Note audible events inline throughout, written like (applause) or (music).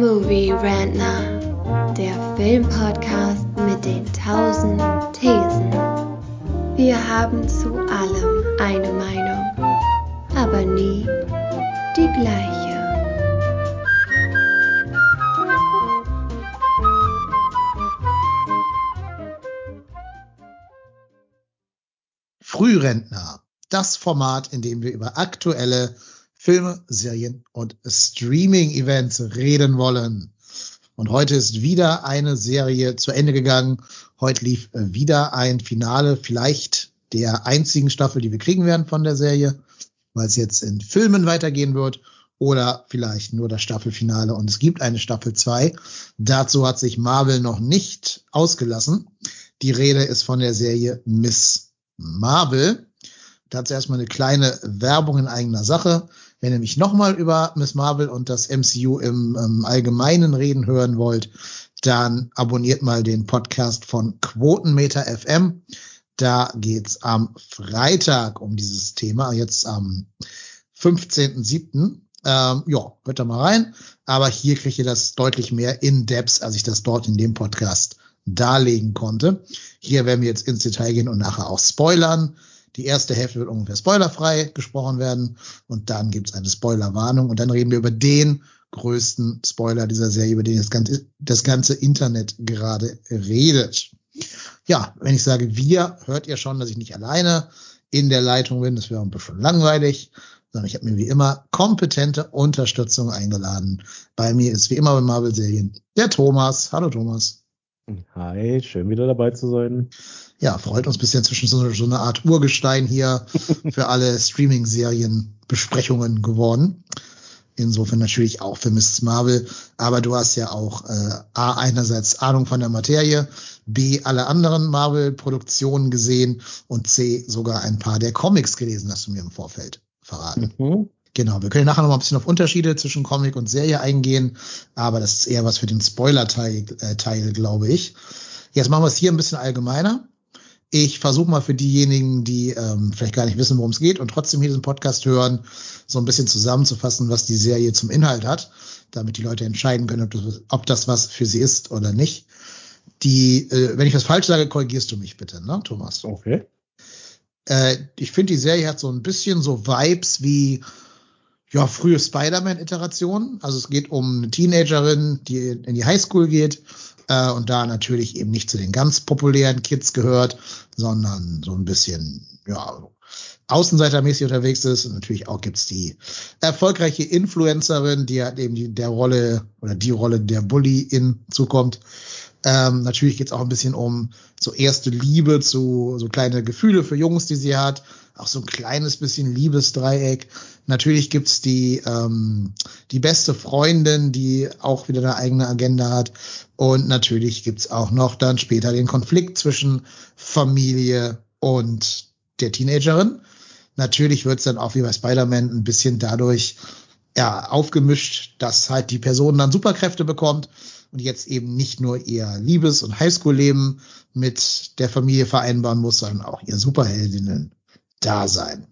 Movie Rantner, der Filmpodcast mit den tausend Thesen. Wir haben zu allem eine Meinung, aber nie die gleiche. Frührentner, das Format, in dem wir über aktuelle Filme, Serien und Streaming-Events reden wollen. Und heute ist wieder eine Serie zu Ende gegangen. Heute lief wieder ein Finale, vielleicht der einzigen Staffel, die wir kriegen werden von der Serie, weil es jetzt in Filmen weitergehen wird oder vielleicht nur das Staffelfinale und es gibt eine Staffel 2. Dazu hat sich Marvel noch nicht ausgelassen. Die Rede ist von der Serie Miss Marvel. Dazu erstmal eine kleine Werbung in eigener Sache. Wenn ihr mich nochmal über Miss Marvel und das MCU im ähm, Allgemeinen reden hören wollt, dann abonniert mal den Podcast von Quotenmeter FM. Da geht's am Freitag um dieses Thema, jetzt am 15.07. Ähm, ja, hört da mal rein. Aber hier kriegt ihr das deutlich mehr in Depth, als ich das dort in dem Podcast darlegen konnte. Hier werden wir jetzt ins Detail gehen und nachher auch spoilern. Die erste Hälfte wird ungefähr spoilerfrei gesprochen werden und dann gibt es eine Spoilerwarnung und dann reden wir über den größten Spoiler dieser Serie, über den das ganze, das ganze Internet gerade redet. Ja, wenn ich sage wir, hört ihr schon, dass ich nicht alleine in der Leitung bin. Das wäre ein bisschen langweilig, sondern ich habe mir wie immer kompetente Unterstützung eingeladen. Bei mir ist wie immer bei Marvel-Serien der Thomas. Hallo Thomas. Hi, schön wieder dabei zu sein. Ja, freut uns bis inzwischen so, so eine Art Urgestein hier (laughs) für alle Streaming-Serien-Besprechungen geworden. Insofern natürlich auch für Mrs. Marvel. Aber du hast ja auch äh, A, einerseits Ahnung von der Materie, B, alle anderen Marvel-Produktionen gesehen und C, sogar ein paar der Comics gelesen, hast du mir im Vorfeld verraten. Mhm. Genau, wir können nachher noch mal ein bisschen auf Unterschiede zwischen Comic und Serie eingehen, aber das ist eher was für den Spoiler-Teil, äh, Teil, glaube ich. Jetzt machen wir es hier ein bisschen allgemeiner. Ich versuche mal für diejenigen, die ähm, vielleicht gar nicht wissen, worum es geht und trotzdem hier diesen Podcast hören, so ein bisschen zusammenzufassen, was die Serie zum Inhalt hat, damit die Leute entscheiden können, ob das, ob das was für sie ist oder nicht. Die, äh, wenn ich was falsch sage, korrigierst du mich bitte, ne, Thomas? Okay. Äh, ich finde, die Serie hat so ein bisschen so Vibes wie ja, frühe Spider-Man-Iteration. Also es geht um eine Teenagerin, die in die Highschool geht äh, und da natürlich eben nicht zu den ganz populären Kids gehört, sondern so ein bisschen, ja, außenseitermäßig unterwegs ist. Und natürlich auch gibt's die erfolgreiche Influencerin, die hat eben die, der Rolle oder die Rolle der Bully in zukommt. Ähm, natürlich geht's auch ein bisschen um so erste Liebe zu so kleine Gefühle für Jungs, die sie hat. Auch so ein kleines bisschen Liebesdreieck. Natürlich gibt's die, ähm, die beste Freundin, die auch wieder eine eigene Agenda hat. Und natürlich gibt's auch noch dann später den Konflikt zwischen Familie und der Teenagerin. Natürlich wird's dann auch wie bei Spider-Man ein bisschen dadurch ja, aufgemischt, dass halt die Person dann Superkräfte bekommt und jetzt eben nicht nur ihr Liebes- und Highschool-Leben mit der Familie vereinbaren muss, sondern auch ihr Superheldinnen-Dasein.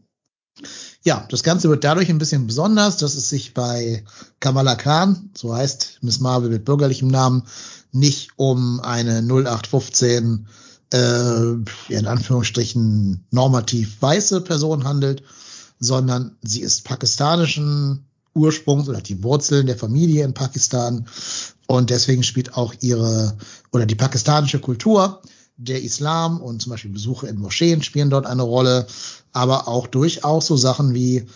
Ja, das Ganze wird dadurch ein bisschen besonders, dass es sich bei Kamala Khan, so heißt Miss Marvel mit bürgerlichem Namen, nicht um eine 0815 äh, in Anführungsstrichen normativ weiße Person handelt, sondern sie ist pakistanischen Ursprungs oder die Wurzeln der Familie in Pakistan und deswegen spielt auch ihre oder die pakistanische Kultur, der Islam und zum Beispiel Besuche in Moscheen spielen dort eine Rolle, aber auch durchaus so Sachen wie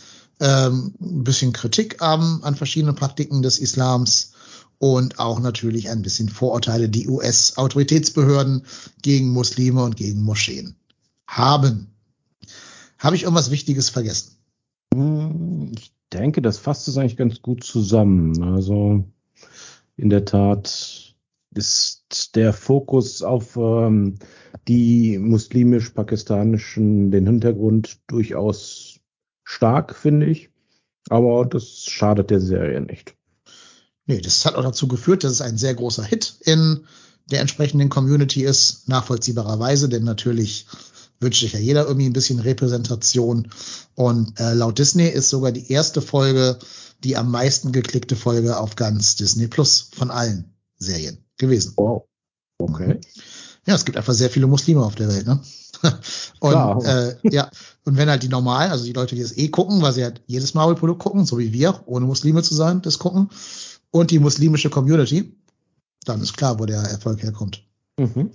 ähm, ein bisschen Kritik ähm, an verschiedenen Praktiken des Islams und auch natürlich ein bisschen Vorurteile, die US-Autoritätsbehörden gegen Muslime und gegen Moscheen haben. Habe ich irgendwas Wichtiges vergessen? Hm, ich denke, das fasst es eigentlich ganz gut zusammen. Also in der Tat ist der Fokus auf ähm, die muslimisch-pakistanischen, den Hintergrund durchaus stark, finde ich. Aber das schadet der Serie nicht. Nee, das hat auch dazu geführt, dass es ein sehr großer Hit in der entsprechenden Community ist, nachvollziehbarerweise, denn natürlich wünscht sich ja jeder irgendwie ein bisschen Repräsentation. Und äh, laut Disney ist sogar die erste Folge die am meisten geklickte Folge auf ganz Disney Plus von allen Serien gewesen. Wow. Okay. Ja, es gibt einfach sehr viele Muslime auf der Welt, ne? (laughs) und äh, ja, und wenn halt die normalen, also die Leute, die das eh gucken, weil sie halt jedes Marvel-Produkt gucken, so wie wir, ohne Muslime zu sein, das gucken, und die muslimische Community, dann ist klar, wo der Erfolg herkommt. Mhm.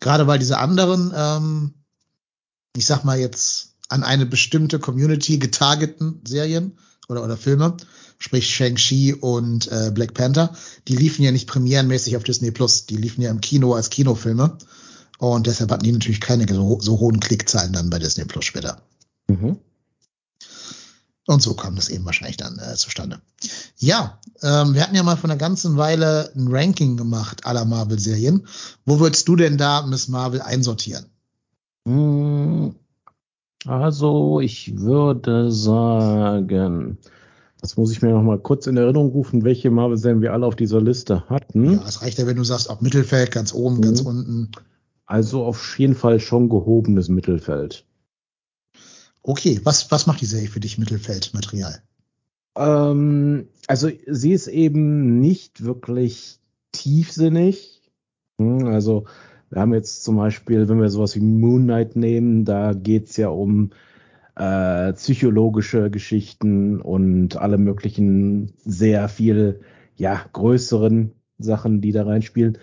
Gerade weil diese anderen, ähm, ich sag mal jetzt, an eine bestimmte Community getargeten Serien oder, oder Filme, sprich Shang-Chi und äh, Black Panther, die liefen ja nicht premierenmäßig auf Disney Plus, die liefen ja im Kino als Kinofilme. Und deshalb hatten die natürlich keine so, so hohen Klickzahlen dann bei Disney Plus später. Mhm. Und so kam das eben wahrscheinlich dann äh, zustande. Ja, ähm, wir hatten ja mal vor einer ganzen Weile ein Ranking gemacht aller Marvel-Serien. Wo würdest du denn da Miss Marvel einsortieren? Hm, also, ich würde sagen, das muss ich mir noch mal kurz in Erinnerung rufen, welche Marvel-Serien wir alle auf dieser Liste hatten. Ja, es reicht ja, wenn du sagst, ob Mittelfeld, ganz oben, mhm. ganz unten. Also auf jeden Fall schon gehobenes Mittelfeld. Okay, was, was macht die Serie für dich Mittelfeldmaterial? Ähm, also sie ist eben nicht wirklich tiefsinnig. Hm, also wir haben jetzt zum Beispiel, wenn wir sowas wie Moon Knight nehmen, da geht's ja um äh, psychologische Geschichten und alle möglichen sehr viel ja größeren Sachen, die da reinspielen.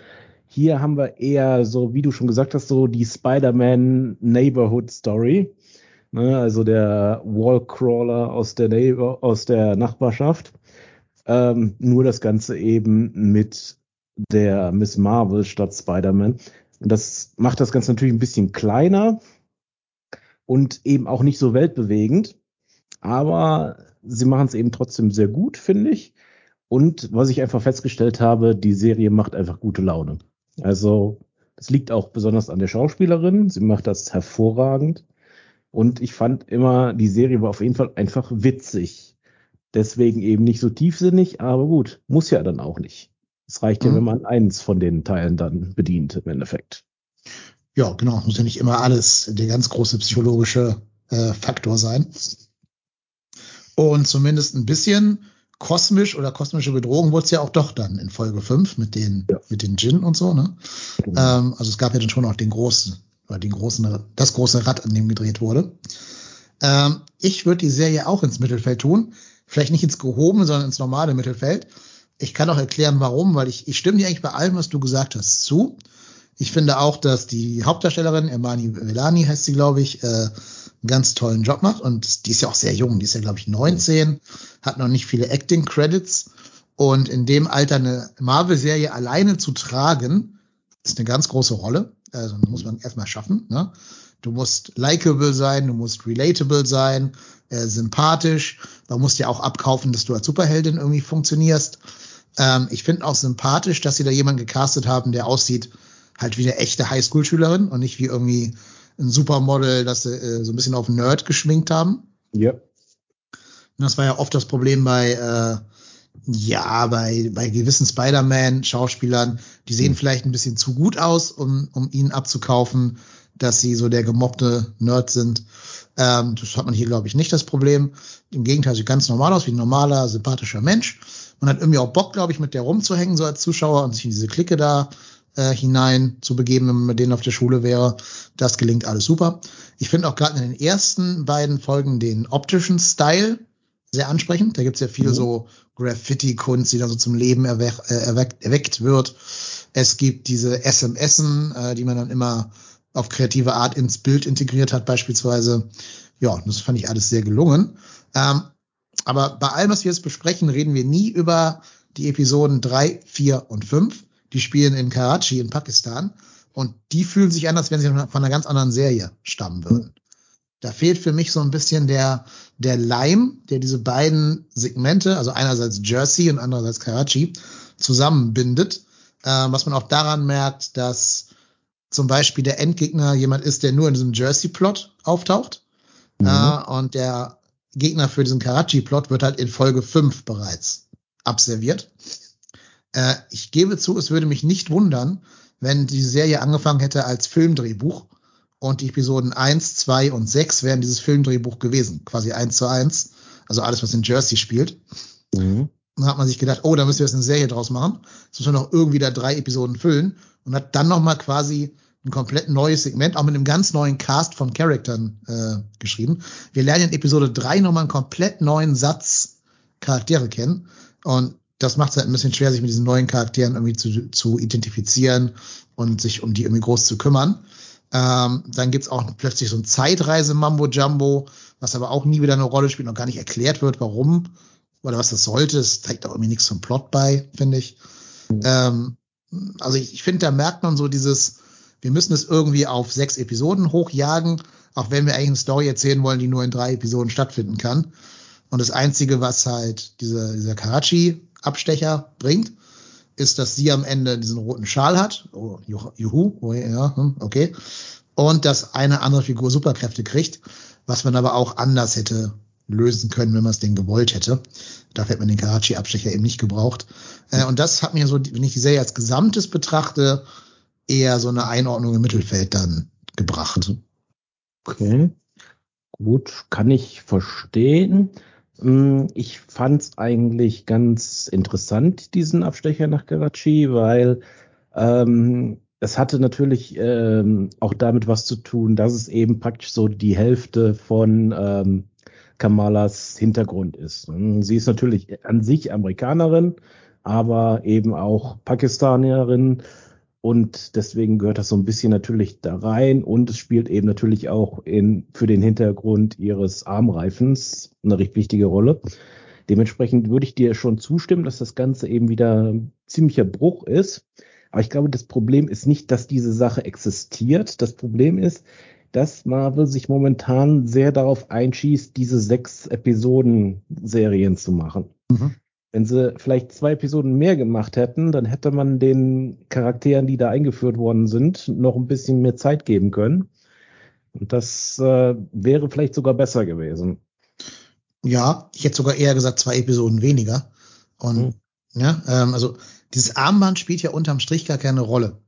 Hier haben wir eher so, wie du schon gesagt hast, so die Spider-Man Neighborhood Story. Ne, also der Wallcrawler aus der, Neighbor, aus der Nachbarschaft. Ähm, nur das Ganze eben mit der Miss Marvel statt Spider-Man. Und das macht das Ganze natürlich ein bisschen kleiner und eben auch nicht so weltbewegend. Aber sie machen es eben trotzdem sehr gut, finde ich. Und was ich einfach festgestellt habe, die Serie macht einfach gute Laune. Also, das liegt auch besonders an der Schauspielerin. Sie macht das hervorragend. Und ich fand immer, die Serie war auf jeden Fall einfach witzig. Deswegen eben nicht so tiefsinnig, aber gut, muss ja dann auch nicht. Es reicht ja, mhm. wenn man eins von den Teilen dann bedient im Endeffekt. Ja, genau. Muss ja nicht immer alles der ganz große psychologische äh, Faktor sein. Und zumindest ein bisschen kosmisch oder kosmische Bedrohung wurde es ja auch doch dann in Folge 5 mit den, ja. mit den Djinn und so, ne? Genau. Ähm, also es gab ja dann schon auch den großen, oder den großen, das große Rad, an dem gedreht wurde. Ähm, ich würde die Serie auch ins Mittelfeld tun. Vielleicht nicht ins gehobene, sondern ins normale Mittelfeld. Ich kann auch erklären, warum, weil ich, ich stimme dir eigentlich bei allem, was du gesagt hast, zu. Ich finde auch, dass die Hauptdarstellerin, Emani Velani heißt sie, glaube ich, äh, einen ganz tollen Job macht. Und die ist ja auch sehr jung. Die ist ja, glaube ich, 19, hat noch nicht viele Acting-Credits. Und in dem Alter eine Marvel-Serie alleine zu tragen, ist eine ganz große Rolle. Also muss man erstmal schaffen. Ne? Du musst likable sein, du musst relatable sein, äh, sympathisch. Man muss ja auch abkaufen, dass du als Superheldin irgendwie funktionierst. Ähm, ich finde auch sympathisch, dass sie da jemanden gecastet haben, der aussieht halt wie eine echte Highschool-Schülerin und nicht wie irgendwie ein Supermodel, das sie äh, so ein bisschen auf Nerd geschminkt haben. Ja. Und das war ja oft das Problem bei, äh, ja, bei, bei gewissen Spider-Man-Schauspielern, die sehen mhm. vielleicht ein bisschen zu gut aus, um, um ihnen abzukaufen, dass sie so der gemobbte Nerd sind. Ähm, das hat man hier, glaube ich, nicht das Problem. Im Gegenteil, sieht ganz normal aus, wie ein normaler, sympathischer Mensch. Man hat irgendwie auch Bock, glaube ich, mit der rumzuhängen, so als Zuschauer und sich in diese Clique da äh, hinein zu begeben, wenn man mit denen auf der Schule wäre. Das gelingt alles super. Ich finde auch gerade in den ersten beiden Folgen den optischen Style sehr ansprechend. Da gibt's ja viel mhm. so Graffiti-Kunst, die da so zum Leben erweck, äh, erweckt, erweckt wird. Es gibt diese SMSen, äh, die man dann immer auf kreative Art ins Bild integriert hat, beispielsweise. Ja, das fand ich alles sehr gelungen. Ähm, aber bei allem, was wir jetzt besprechen, reden wir nie über die Episoden drei, vier und fünf. Die spielen in Karachi in Pakistan und die fühlen sich an, als wenn sie von einer ganz anderen Serie stammen würden. Da fehlt für mich so ein bisschen der, der Leim, der diese beiden Segmente, also einerseits Jersey und andererseits Karachi, zusammenbindet. Äh, was man auch daran merkt, dass zum Beispiel der Endgegner jemand ist, der nur in diesem Jersey-Plot auftaucht. Mhm. Äh, und der Gegner für diesen Karachi-Plot wird halt in Folge 5 bereits abserviert. Äh, ich gebe zu, es würde mich nicht wundern, wenn die Serie angefangen hätte als Filmdrehbuch und die Episoden 1, 2 und 6 wären dieses Filmdrehbuch gewesen, quasi eins zu eins. Also alles, was in Jersey spielt. Mhm. Dann hat man sich gedacht, oh, da müssen wir jetzt eine Serie draus machen. Jetzt müssen wir noch irgendwie da drei Episoden füllen und hat dann noch mal quasi ein komplett neues Segment, auch mit einem ganz neuen Cast von Charaktern äh, geschrieben. Wir lernen in Episode 3 nochmal einen komplett neuen Satz Charaktere kennen. Und das macht es halt ein bisschen schwer, sich mit diesen neuen Charakteren irgendwie zu, zu identifizieren und sich um die irgendwie groß zu kümmern. Ähm, dann gibt's auch plötzlich so ein Zeitreise-Mambo-Jumbo, was aber auch nie wieder eine Rolle spielt und gar nicht erklärt wird, warum oder was das sollte. Es trägt auch irgendwie nichts zum Plot bei, finde ich. Mhm. Ähm, also ich, ich finde, da merkt man so dieses, wir müssen es irgendwie auf sechs Episoden hochjagen, auch wenn wir eigentlich eine Story erzählen wollen, die nur in drei Episoden stattfinden kann. Und das Einzige, was halt dieser, dieser Karachi-Abstecher bringt, ist, dass sie am Ende diesen roten Schal hat. Oh, juhu, oh, ja, hm, okay. Und dass eine andere Figur Superkräfte kriegt, was man aber auch anders hätte lösen können, wenn man es denn gewollt hätte. Dafür hätte man den Karachi-Abstecher eben nicht gebraucht. Äh, und das hat mir so, wenn ich die Serie als Gesamtes betrachte, eher so eine Einordnung im Mittelfeld dann gebracht. Okay. Gut, kann ich verstehen. Hm, ich fand es eigentlich ganz interessant, diesen Abstecher nach Karachi, weil ähm, es hatte natürlich ähm, auch damit was zu tun, dass es eben praktisch so die Hälfte von ähm, Kamalas Hintergrund ist. Hm, sie ist natürlich an sich Amerikanerin, aber eben auch Pakistanierin und deswegen gehört das so ein bisschen natürlich da rein und es spielt eben natürlich auch in, für den Hintergrund ihres Armreifens eine recht wichtige Rolle. Dementsprechend würde ich dir schon zustimmen, dass das Ganze eben wieder ein ziemlicher Bruch ist. Aber ich glaube, das Problem ist nicht, dass diese Sache existiert. Das Problem ist, dass Marvel sich momentan sehr darauf einschießt, diese sechs Episoden Serien zu machen. Mhm. Wenn sie vielleicht zwei Episoden mehr gemacht hätten, dann hätte man den Charakteren, die da eingeführt worden sind, noch ein bisschen mehr Zeit geben können. Und das äh, wäre vielleicht sogar besser gewesen. Ja, ich hätte sogar eher gesagt, zwei Episoden weniger. Und mhm. ja, ähm, also dieses Armband spielt ja unterm Strich gar keine Rolle.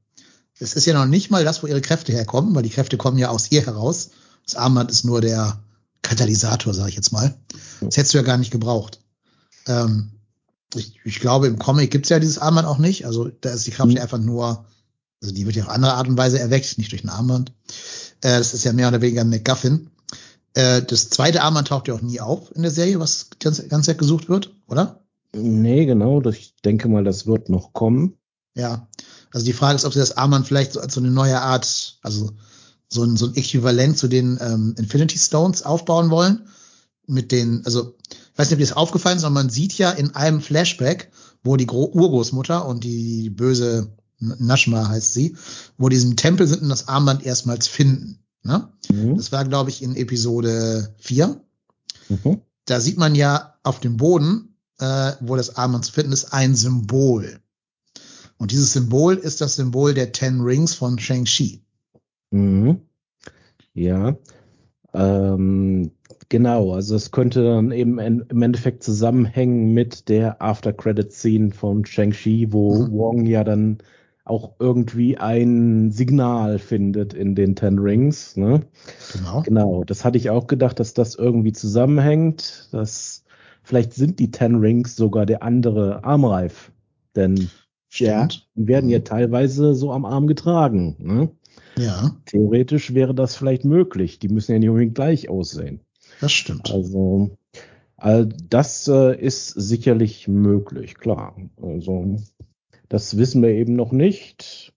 Es ist ja noch nicht mal das, wo ihre Kräfte herkommen, weil die Kräfte kommen ja aus ihr heraus. Das Armband ist nur der Katalysator, sage ich jetzt mal. Das hättest du ja gar nicht gebraucht. Ähm, ich, ich glaube, im Comic gibt's ja dieses Armband auch nicht. Also da ist die Kraft mhm. einfach nur, also die wird ja auf andere Art und Weise erweckt, nicht durch ein Armband. Äh, das ist ja mehr oder weniger ein McGuffin. Äh, das zweite Armband taucht ja auch nie auf in der Serie, was ganz, ganz Zeit gesucht wird, oder? Nee, genau. Ich denke mal, das wird noch kommen. Ja. Also die Frage ist, ob sie das Armband vielleicht so als so eine neue Art, also so ein, so ein Äquivalent zu den ähm, Infinity Stones aufbauen wollen. Mit den, also weiß nicht, ob dir das aufgefallen ist, aber man sieht ja in einem Flashback, wo die Gro Urgroßmutter und die böse Nashma heißt sie, wo diesen Tempel sind und das Armband erstmals finden. Ne? Mhm. Das war, glaube ich, in Episode 4. Mhm. Da sieht man ja auf dem Boden, äh, wo das Armband zu finden ist, ein Symbol. Und dieses Symbol ist das Symbol der Ten Rings von Shang-Chi. Mhm. Ja. Ähm, Genau, also es könnte dann eben im Endeffekt zusammenhängen mit der After-Credit-Scene von Shang-Chi, wo mhm. Wong ja dann auch irgendwie ein Signal findet in den Ten Rings. Ne? Genau. Genau, das hatte ich auch gedacht, dass das irgendwie zusammenhängt. Dass vielleicht sind die Ten Rings sogar der andere Armreif. Denn ja, werden ja mhm. teilweise so am Arm getragen. Ne? Ja. Theoretisch wäre das vielleicht möglich. Die müssen ja nicht unbedingt gleich aussehen. Das stimmt. Also all das äh, ist sicherlich möglich, klar. Also das wissen wir eben noch nicht.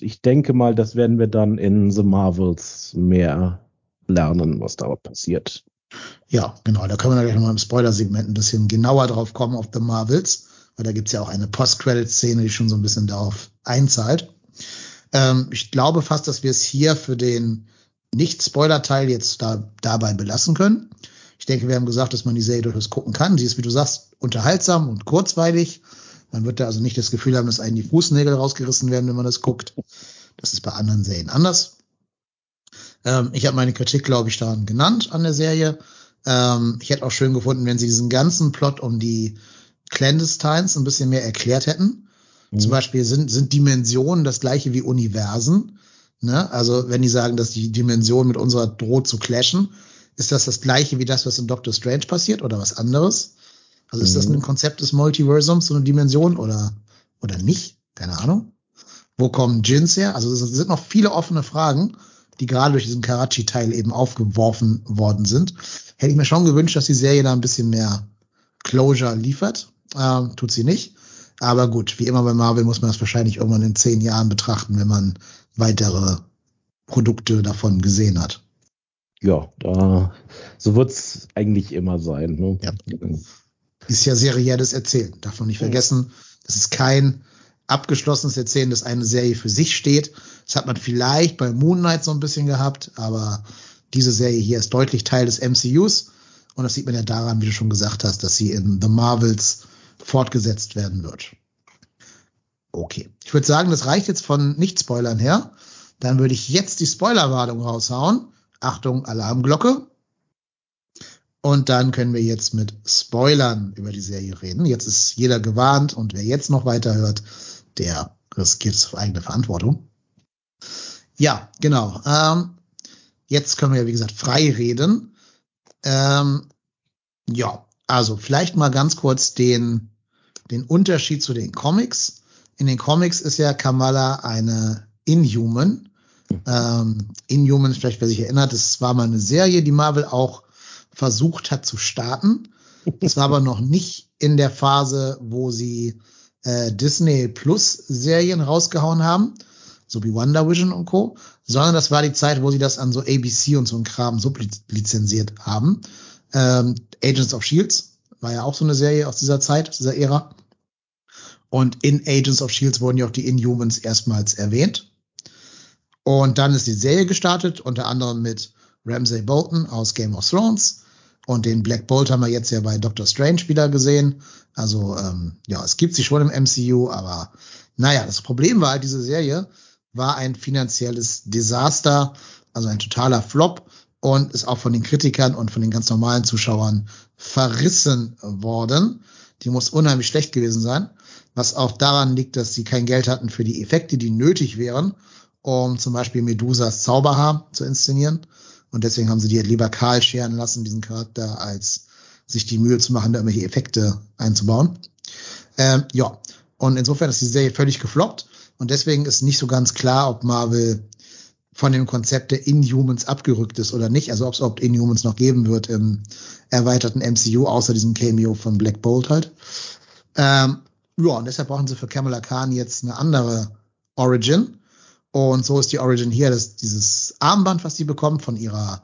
Ich denke mal, das werden wir dann in The Marvels mehr lernen, was da passiert. Ja, genau. Da können wir gleich nochmal im Spoiler-Segment ein bisschen genauer drauf kommen auf The Marvels, weil da gibt's ja auch eine Post-Credit-Szene, die schon so ein bisschen darauf einzahlt. Ähm, ich glaube fast, dass wir es hier für den nicht-Spoiler-Teil jetzt da, dabei belassen können. Ich denke, wir haben gesagt, dass man die Serie durchaus gucken kann. Sie ist, wie du sagst, unterhaltsam und kurzweilig. Man wird da also nicht das Gefühl haben, dass einem die Fußnägel rausgerissen werden, wenn man das guckt. Das ist bei anderen Serien anders. Ähm, ich habe meine Kritik, glaube ich, daran genannt an der Serie. Ähm, ich hätte auch schön gefunden, wenn sie diesen ganzen Plot um die Clandestines ein bisschen mehr erklärt hätten. Mhm. Zum Beispiel sind, sind Dimensionen das gleiche wie Universen. Ne? Also wenn die sagen, dass die Dimension mit unserer droht zu clashen, ist das das gleiche wie das, was in Doctor Strange passiert oder was anderes? Also ist das Mhm. ein Konzept des Multiversums, so eine Dimension oder, oder nicht? Keine Ahnung. Wo kommen Jins her? Also es sind noch viele offene Fragen, die gerade durch diesen Karachi-Teil eben aufgeworfen worden sind. Hätte ich mir schon gewünscht, dass die Serie da ein bisschen mehr Closure liefert. Ähm, tut sie nicht. Aber gut, wie immer bei Marvel muss man das wahrscheinlich irgendwann in zehn Jahren betrachten, wenn man weitere Produkte davon gesehen hat. Ja, da, so wird's eigentlich immer sein. Ne? Ja. Ist ja serielles Erzählen. Darf man nicht vergessen. Das ist kein abgeschlossenes Erzählen, dass eine Serie für sich steht. Das hat man vielleicht bei Moon Knight so ein bisschen gehabt, aber diese Serie hier ist deutlich Teil des MCUs. Und das sieht man ja daran, wie du schon gesagt hast, dass sie in The Marvels fortgesetzt werden wird. Okay. Ich würde sagen, das reicht jetzt von Nicht-Spoilern her. Dann würde ich jetzt die Spoilerwarnung raushauen. Achtung, Alarmglocke. Und dann können wir jetzt mit Spoilern über die Serie reden. Jetzt ist jeder gewarnt und wer jetzt noch weiterhört, der riskiert es auf eigene Verantwortung. Ja, genau. Ähm, jetzt können wir wie gesagt, frei reden. Ähm, ja, also vielleicht mal ganz kurz den, den Unterschied zu den Comics. In den Comics ist ja Kamala eine Inhuman. Ähm, Inhuman, vielleicht wer sich erinnert, das war mal eine Serie, die Marvel auch versucht hat zu starten. Das war aber noch nicht in der Phase, wo sie äh, Disney Plus Serien rausgehauen haben, so wie Wonder Vision und Co., sondern das war die Zeit, wo sie das an so ABC und so ein Kram sublizenziert haben. Ähm, Agents of Shields war ja auch so eine Serie aus dieser Zeit, aus dieser Ära. Und in Agents of Shields wurden ja auch die Inhumans erstmals erwähnt. Und dann ist die Serie gestartet, unter anderem mit Ramsay Bolton aus Game of Thrones. Und den Black Bolt haben wir jetzt ja bei Doctor Strange wieder gesehen. Also ähm, ja, es gibt sie schon im MCU, aber naja, das Problem war halt, diese Serie war ein finanzielles Desaster, also ein totaler Flop und ist auch von den Kritikern und von den ganz normalen Zuschauern verrissen worden. Die muss unheimlich schlecht gewesen sein, was auch daran liegt, dass sie kein Geld hatten für die Effekte, die nötig wären, um zum Beispiel Medusas Zauberhaar zu inszenieren. Und deswegen haben sie die halt lieber kahl scheren lassen, diesen Charakter, als sich die Mühe zu machen, da irgendwelche Effekte einzubauen. Ähm, ja, und insofern ist die Serie völlig gefloppt. Und deswegen ist nicht so ganz klar, ob Marvel von dem Konzept der Inhumans abgerückt ist oder nicht. Also ob es überhaupt Inhumans noch geben wird im erweiterten MCU, außer diesem Cameo von Black Bolt halt. Ähm, ja, und deshalb brauchen sie für Kamala Khan jetzt eine andere Origin. Und so ist die Origin hier, dass dieses Armband, was sie bekommt von ihrer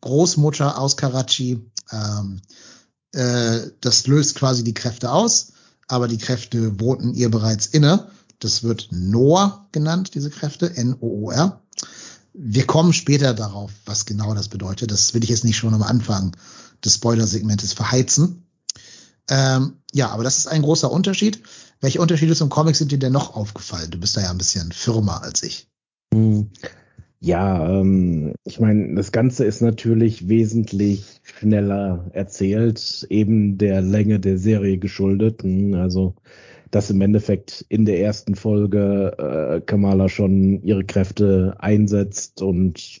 Großmutter aus Karachi, ähm, äh, das löst quasi die Kräfte aus, aber die Kräfte wohnten ihr bereits inne. Das wird Noor genannt, diese Kräfte, N-O-O-R. Wir kommen später darauf, was genau das bedeutet. Das will ich jetzt nicht schon am Anfang des Spoiler-Segmentes verheizen. Ähm, ja, aber das ist ein großer Unterschied. Welche Unterschiede zum Comic sind dir denn noch aufgefallen? Du bist da ja ein bisschen firmer als ich. Hm. Ja, ähm, ich meine, das Ganze ist natürlich wesentlich schneller erzählt, eben der Länge der Serie geschuldet. Hm, Also, dass im Endeffekt in der ersten Folge äh, Kamala schon ihre Kräfte einsetzt und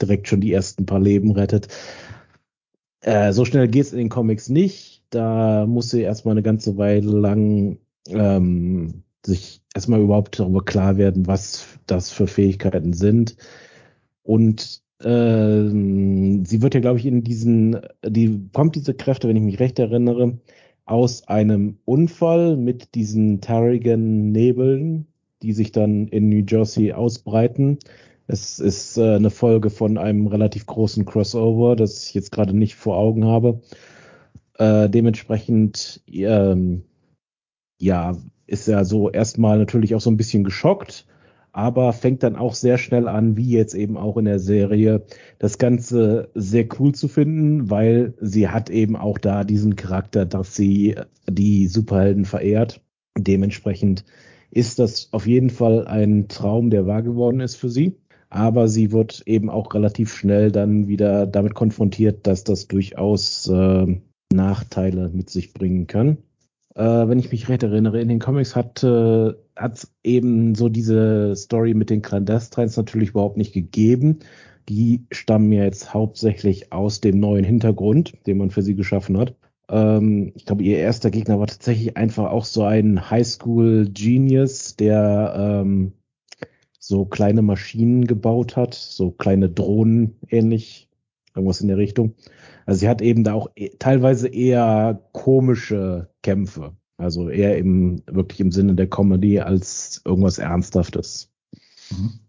direkt schon die ersten paar Leben rettet. Äh, so schnell geht's in den Comics nicht. Da muss sie erstmal eine ganze Weile lang ähm, sich erstmal überhaupt darüber klar werden, was das für Fähigkeiten sind. Und ähm, sie wird ja, glaube ich, in diesen, die bekommt diese Kräfte, wenn ich mich recht erinnere, aus einem Unfall mit diesen Tarrigan-Nebeln, die sich dann in New Jersey ausbreiten. Es ist äh, eine Folge von einem relativ großen Crossover, das ich jetzt gerade nicht vor Augen habe. Äh, dementsprechend, ähm, ja, ist er so erstmal natürlich auch so ein bisschen geschockt, aber fängt dann auch sehr schnell an, wie jetzt eben auch in der Serie, das Ganze sehr cool zu finden, weil sie hat eben auch da diesen Charakter, dass sie die Superhelden verehrt. Dementsprechend ist das auf jeden Fall ein Traum, der wahr geworden ist für sie. Aber sie wird eben auch relativ schnell dann wieder damit konfrontiert, dass das durchaus äh, Nachteile mit sich bringen kann. Äh, wenn ich mich recht erinnere, in den Comics hat äh, hat eben so diese Story mit den Clandestines natürlich überhaupt nicht gegeben. Die stammen ja jetzt hauptsächlich aus dem neuen Hintergrund, den man für sie geschaffen hat. Ähm, ich glaube, ihr erster Gegner war tatsächlich einfach auch so ein Highschool-Genius, der ähm, so kleine Maschinen gebaut hat, so kleine Drohnen ähnlich, irgendwas in der Richtung. Also sie hat eben da auch e teilweise eher komische Kämpfe. Also eher im, wirklich im Sinne der Comedy als irgendwas Ernsthaftes. Mhm.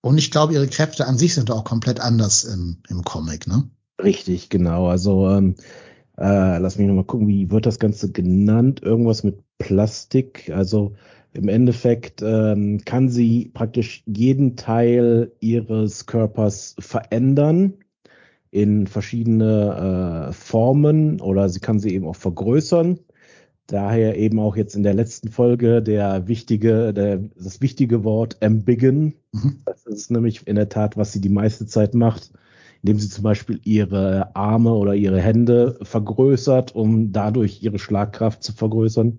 Und ich glaube, ihre Kräfte an sich sind auch komplett anders im, im Comic, ne? Richtig, genau. Also ähm, äh, lass mich nochmal gucken, wie wird das Ganze genannt? Irgendwas mit Plastik. Also im Endeffekt ähm, kann sie praktisch jeden Teil ihres Körpers verändern in verschiedene äh, Formen oder sie kann sie eben auch vergrößern. Daher eben auch jetzt in der letzten Folge der wichtige, der, das wichtige Wort embiggen. Mhm. Das ist nämlich in der Tat, was sie die meiste Zeit macht, indem sie zum Beispiel ihre Arme oder ihre Hände vergrößert, um dadurch ihre Schlagkraft zu vergrößern.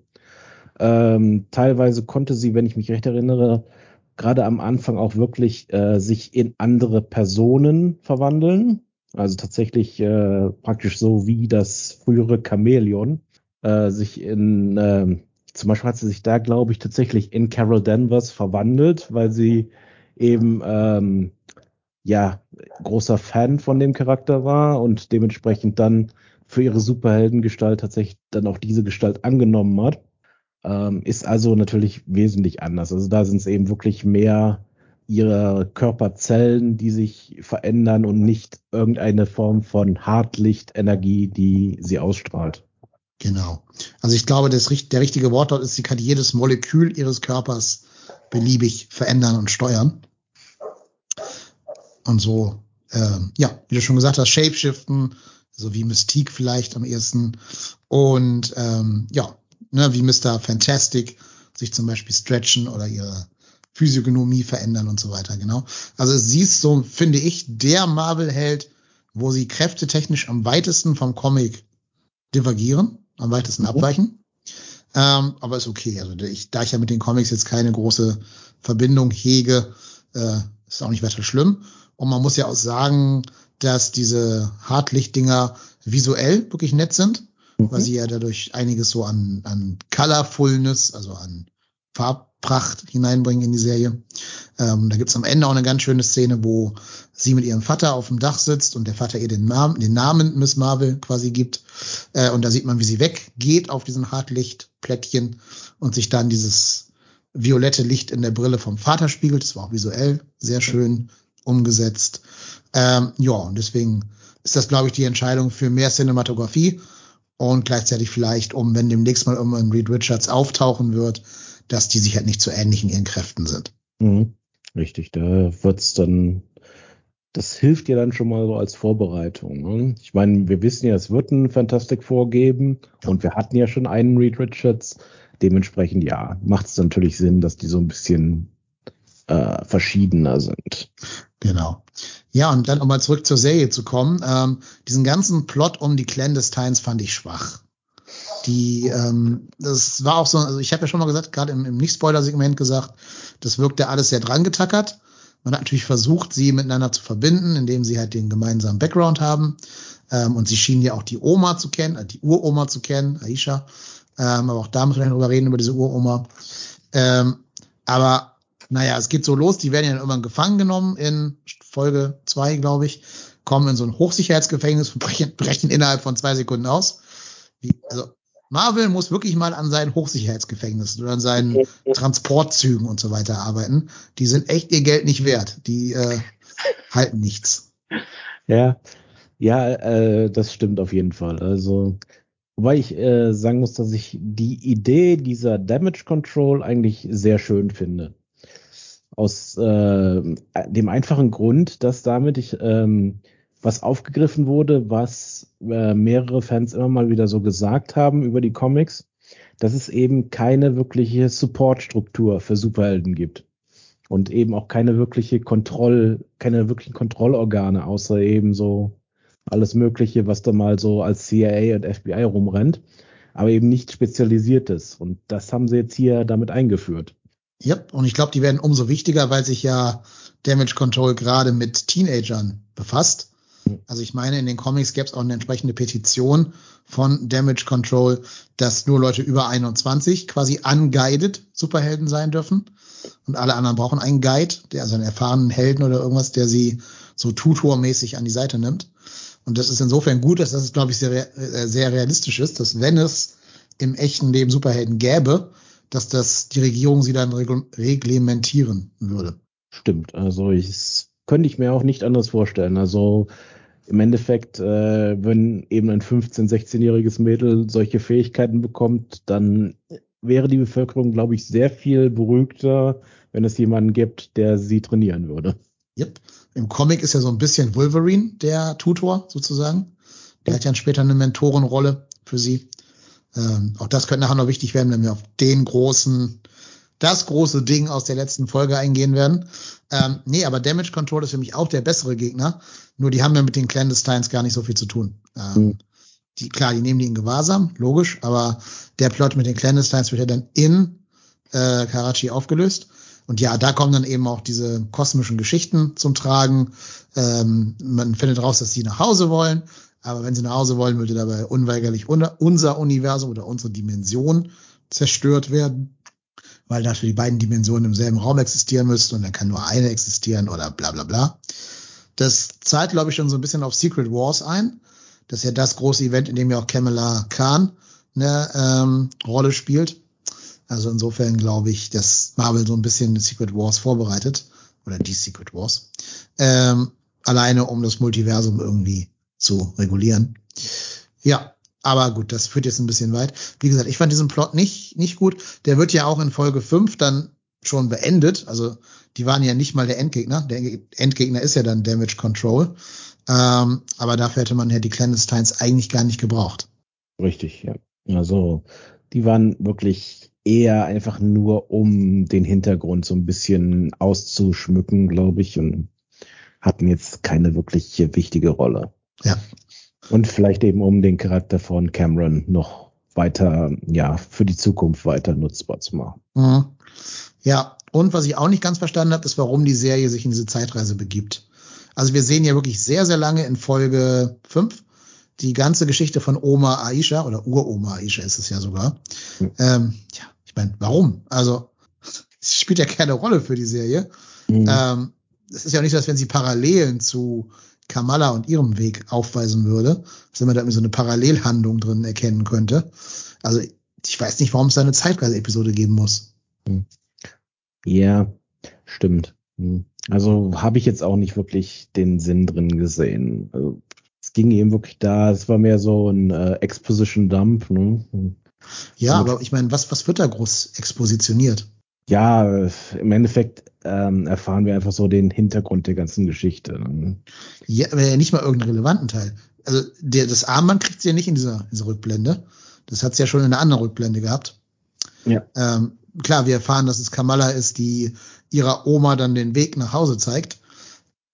Ähm, teilweise konnte sie, wenn ich mich recht erinnere, gerade am Anfang auch wirklich äh, sich in andere Personen verwandeln. Also tatsächlich äh, praktisch so wie das frühere Chamäleon äh, sich in, äh, zum Beispiel hat sie sich da, glaube ich, tatsächlich in Carol Danvers verwandelt, weil sie eben ähm, ja großer Fan von dem Charakter war und dementsprechend dann für ihre Superheldengestalt tatsächlich dann auch diese Gestalt angenommen hat. Ähm, ist also natürlich wesentlich anders. Also da sind es eben wirklich mehr ihre Körperzellen, die sich verändern und nicht irgendeine Form von Hartlichtenergie, die sie ausstrahlt. Genau. Also ich glaube, das, der richtige Wort dort ist, sie kann jedes Molekül ihres Körpers beliebig verändern und steuern. Und so, äh, ja, wie du schon gesagt hast, Shapeshiften, so wie Mystique vielleicht am ehesten. Und ähm, ja, ne, wie Mr. Fantastic sich zum Beispiel stretchen oder ihre Physiognomie verändern und so weiter, genau. Also sie ist so, finde ich, der Marvel-Held, wo sie kräftetechnisch am weitesten vom Comic divergieren am weitesten mhm. abweichen. Ähm, aber ist okay. Also ich, da ich ja mit den Comics jetzt keine große Verbindung hege, äh, ist auch nicht weiter schlimm. Und man muss ja auch sagen, dass diese Hartlichtdinger visuell wirklich nett sind, mhm. weil sie ja dadurch einiges so an, an Colorfulness, also an Farbpracht hineinbringen in die Serie. Ähm, da gibt's am Ende auch eine ganz schöne Szene, wo sie mit ihrem Vater auf dem Dach sitzt und der Vater ihr den Namen, den Namen Miss Marvel quasi gibt. Äh, und da sieht man, wie sie weggeht auf diesen Hartlichtplättchen und sich dann dieses violette Licht in der Brille vom Vater spiegelt. Das war auch visuell sehr schön umgesetzt. Ähm, ja, und deswegen ist das, glaube ich, die Entscheidung für mehr Cinematografie und gleichzeitig vielleicht, um, wenn demnächst mal irgendwann Reed Richards auftauchen wird, dass die sich halt nicht so ähnlich in ihren Kräften sind. Mhm. Richtig, da wird's dann, das hilft dir dann schon mal so als Vorbereitung. Ne? Ich meine, wir wissen ja, es wird einen Fantastic vorgeben und wir hatten ja schon einen Reed Richards. Dementsprechend, ja, macht es natürlich Sinn, dass die so ein bisschen äh, verschiedener sind. Genau. Ja, und dann um mal zurück zur Serie zu kommen. Ähm, diesen ganzen Plot um die Clandestines fand ich schwach. Die, ähm, das war auch so, also ich habe ja schon mal gesagt, gerade im, im Nicht-Spoiler-Segment gesagt, das wirkte alles sehr dran getackert. Man hat natürlich versucht, sie miteinander zu verbinden, indem sie halt den gemeinsamen Background haben. Ähm, und sie schienen ja auch die Oma zu kennen, äh, die Uroma zu kennen, Aisha. Ähm, aber auch da müssen wir drüber reden, über diese Uroma. Ähm, aber naja, es geht so los, die werden ja irgendwann gefangen genommen in Folge zwei, glaube ich, kommen in so ein Hochsicherheitsgefängnis und brechen, brechen innerhalb von zwei Sekunden aus. Wie, also Marvel muss wirklich mal an seinen Hochsicherheitsgefängnissen oder an seinen Transportzügen und so weiter arbeiten. Die sind echt ihr Geld nicht wert. Die äh, (laughs) halten nichts. Ja, ja, äh, das stimmt auf jeden Fall. Also, wobei ich äh, sagen muss, dass ich die Idee dieser Damage Control eigentlich sehr schön finde. Aus äh, dem einfachen Grund, dass damit ich ähm, was aufgegriffen wurde, was äh, mehrere Fans immer mal wieder so gesagt haben über die Comics, dass es eben keine wirkliche Supportstruktur für Superhelden gibt. Und eben auch keine wirkliche Kontroll, keine wirklichen Kontrollorgane, außer eben so alles Mögliche, was da mal so als CIA und FBI rumrennt, aber eben nicht spezialisiertes. Und das haben sie jetzt hier damit eingeführt. Ja, und ich glaube, die werden umso wichtiger, weil sich ja Damage Control gerade mit Teenagern befasst. Also ich meine, in den Comics gäbe es auch eine entsprechende Petition von Damage Control, dass nur Leute über 21 quasi unguided Superhelden sein dürfen. Und alle anderen brauchen einen Guide, der also einen erfahrenen Helden oder irgendwas, der sie so tutormäßig an die Seite nimmt. Und das ist insofern gut, dass das, glaube ich, sehr, äh, sehr realistisch ist, dass wenn es im echten Leben Superhelden gäbe, dass das die Regierung sie dann reglementieren würde. Stimmt, also ich könnte ich mir auch nicht anders vorstellen. Also im Endeffekt, äh, wenn eben ein 15-, 16-jähriges Mädel solche Fähigkeiten bekommt, dann wäre die Bevölkerung, glaube ich, sehr viel beruhigter, wenn es jemanden gibt, der sie trainieren würde. Yep. Im Comic ist ja so ein bisschen Wolverine der Tutor sozusagen. Der hat ja später eine Mentorenrolle für sie. Ähm, auch das könnte nachher noch wichtig werden, wenn wir auf den großen, das große Ding aus der letzten Folge eingehen werden. Ähm, nee, aber Damage Control ist für mich auch der bessere Gegner. Nur die haben ja mit den Clandestines gar nicht so viel zu tun. Ähm, mhm. die, klar, die nehmen die in Gewahrsam, logisch, aber der Plot mit den Clandestines wird ja dann in äh, Karachi aufgelöst. Und ja, da kommen dann eben auch diese kosmischen Geschichten zum Tragen. Ähm, man findet raus, dass sie nach Hause wollen. Aber wenn sie nach Hause wollen, würde dabei unweigerlich unser Universum oder unsere Dimension zerstört werden, weil dafür die beiden Dimensionen im selben Raum existieren müssten und dann kann nur eine existieren oder bla bla bla. Das zahlt, glaube ich, schon so ein bisschen auf Secret Wars ein. Das ist ja das große Event, in dem ja auch Kamala Khan eine ähm, Rolle spielt. Also insofern glaube ich, dass Marvel so ein bisschen Secret Wars vorbereitet oder die Secret Wars. Ähm, alleine um das Multiversum irgendwie zu regulieren. Ja, aber gut, das führt jetzt ein bisschen weit. Wie gesagt, ich fand diesen Plot nicht, nicht gut. Der wird ja auch in Folge 5 dann schon beendet. Also die waren ja nicht mal der Endgegner. Der Endgegner ist ja dann Damage Control. Ähm, aber dafür hätte man ja die Clandestines eigentlich gar nicht gebraucht. Richtig, ja. Also die waren wirklich eher einfach nur, um den Hintergrund so ein bisschen auszuschmücken, glaube ich, und hatten jetzt keine wirklich wichtige Rolle. Ja. Und vielleicht eben um den Charakter von Cameron noch weiter, ja, für die Zukunft weiter nutzbar zu machen. Mhm. Ja, und was ich auch nicht ganz verstanden habe, ist, warum die Serie sich in diese Zeitreise begibt. Also wir sehen ja wirklich sehr, sehr lange in Folge 5 die ganze Geschichte von Oma Aisha oder Uroma Aisha ist es ja sogar. Mhm. Ähm, ja, ich meine, warum? Also (laughs) es spielt ja keine Rolle für die Serie. Mhm. Ähm, es ist ja nicht so, als wenn sie Parallelen zu Kamala und ihrem Weg aufweisen würde, dass man da irgendwie so eine Parallelhandlung drin erkennen könnte. Also ich weiß nicht, warum es da eine Zeitreise-Episode geben muss. Hm. Ja, stimmt. Hm. Also habe ich jetzt auch nicht wirklich den Sinn drin gesehen. Also, es ging eben wirklich da, es war mehr so ein äh, Exposition Dump. Ne? Hm. Ja, aber ich meine, was, was wird da groß expositioniert? Ja, im Endeffekt ähm, erfahren wir einfach so den Hintergrund der ganzen Geschichte. Ne? Ja, aber ja nicht mal irgendeinen relevanten Teil. Also der, das Armband kriegt sie ja nicht in dieser, dieser Rückblende. Das hat sie ja schon in einer anderen Rückblende gehabt. Ja. Ähm, klar, wir erfahren, dass es Kamala ist, die ihrer Oma dann den Weg nach Hause zeigt.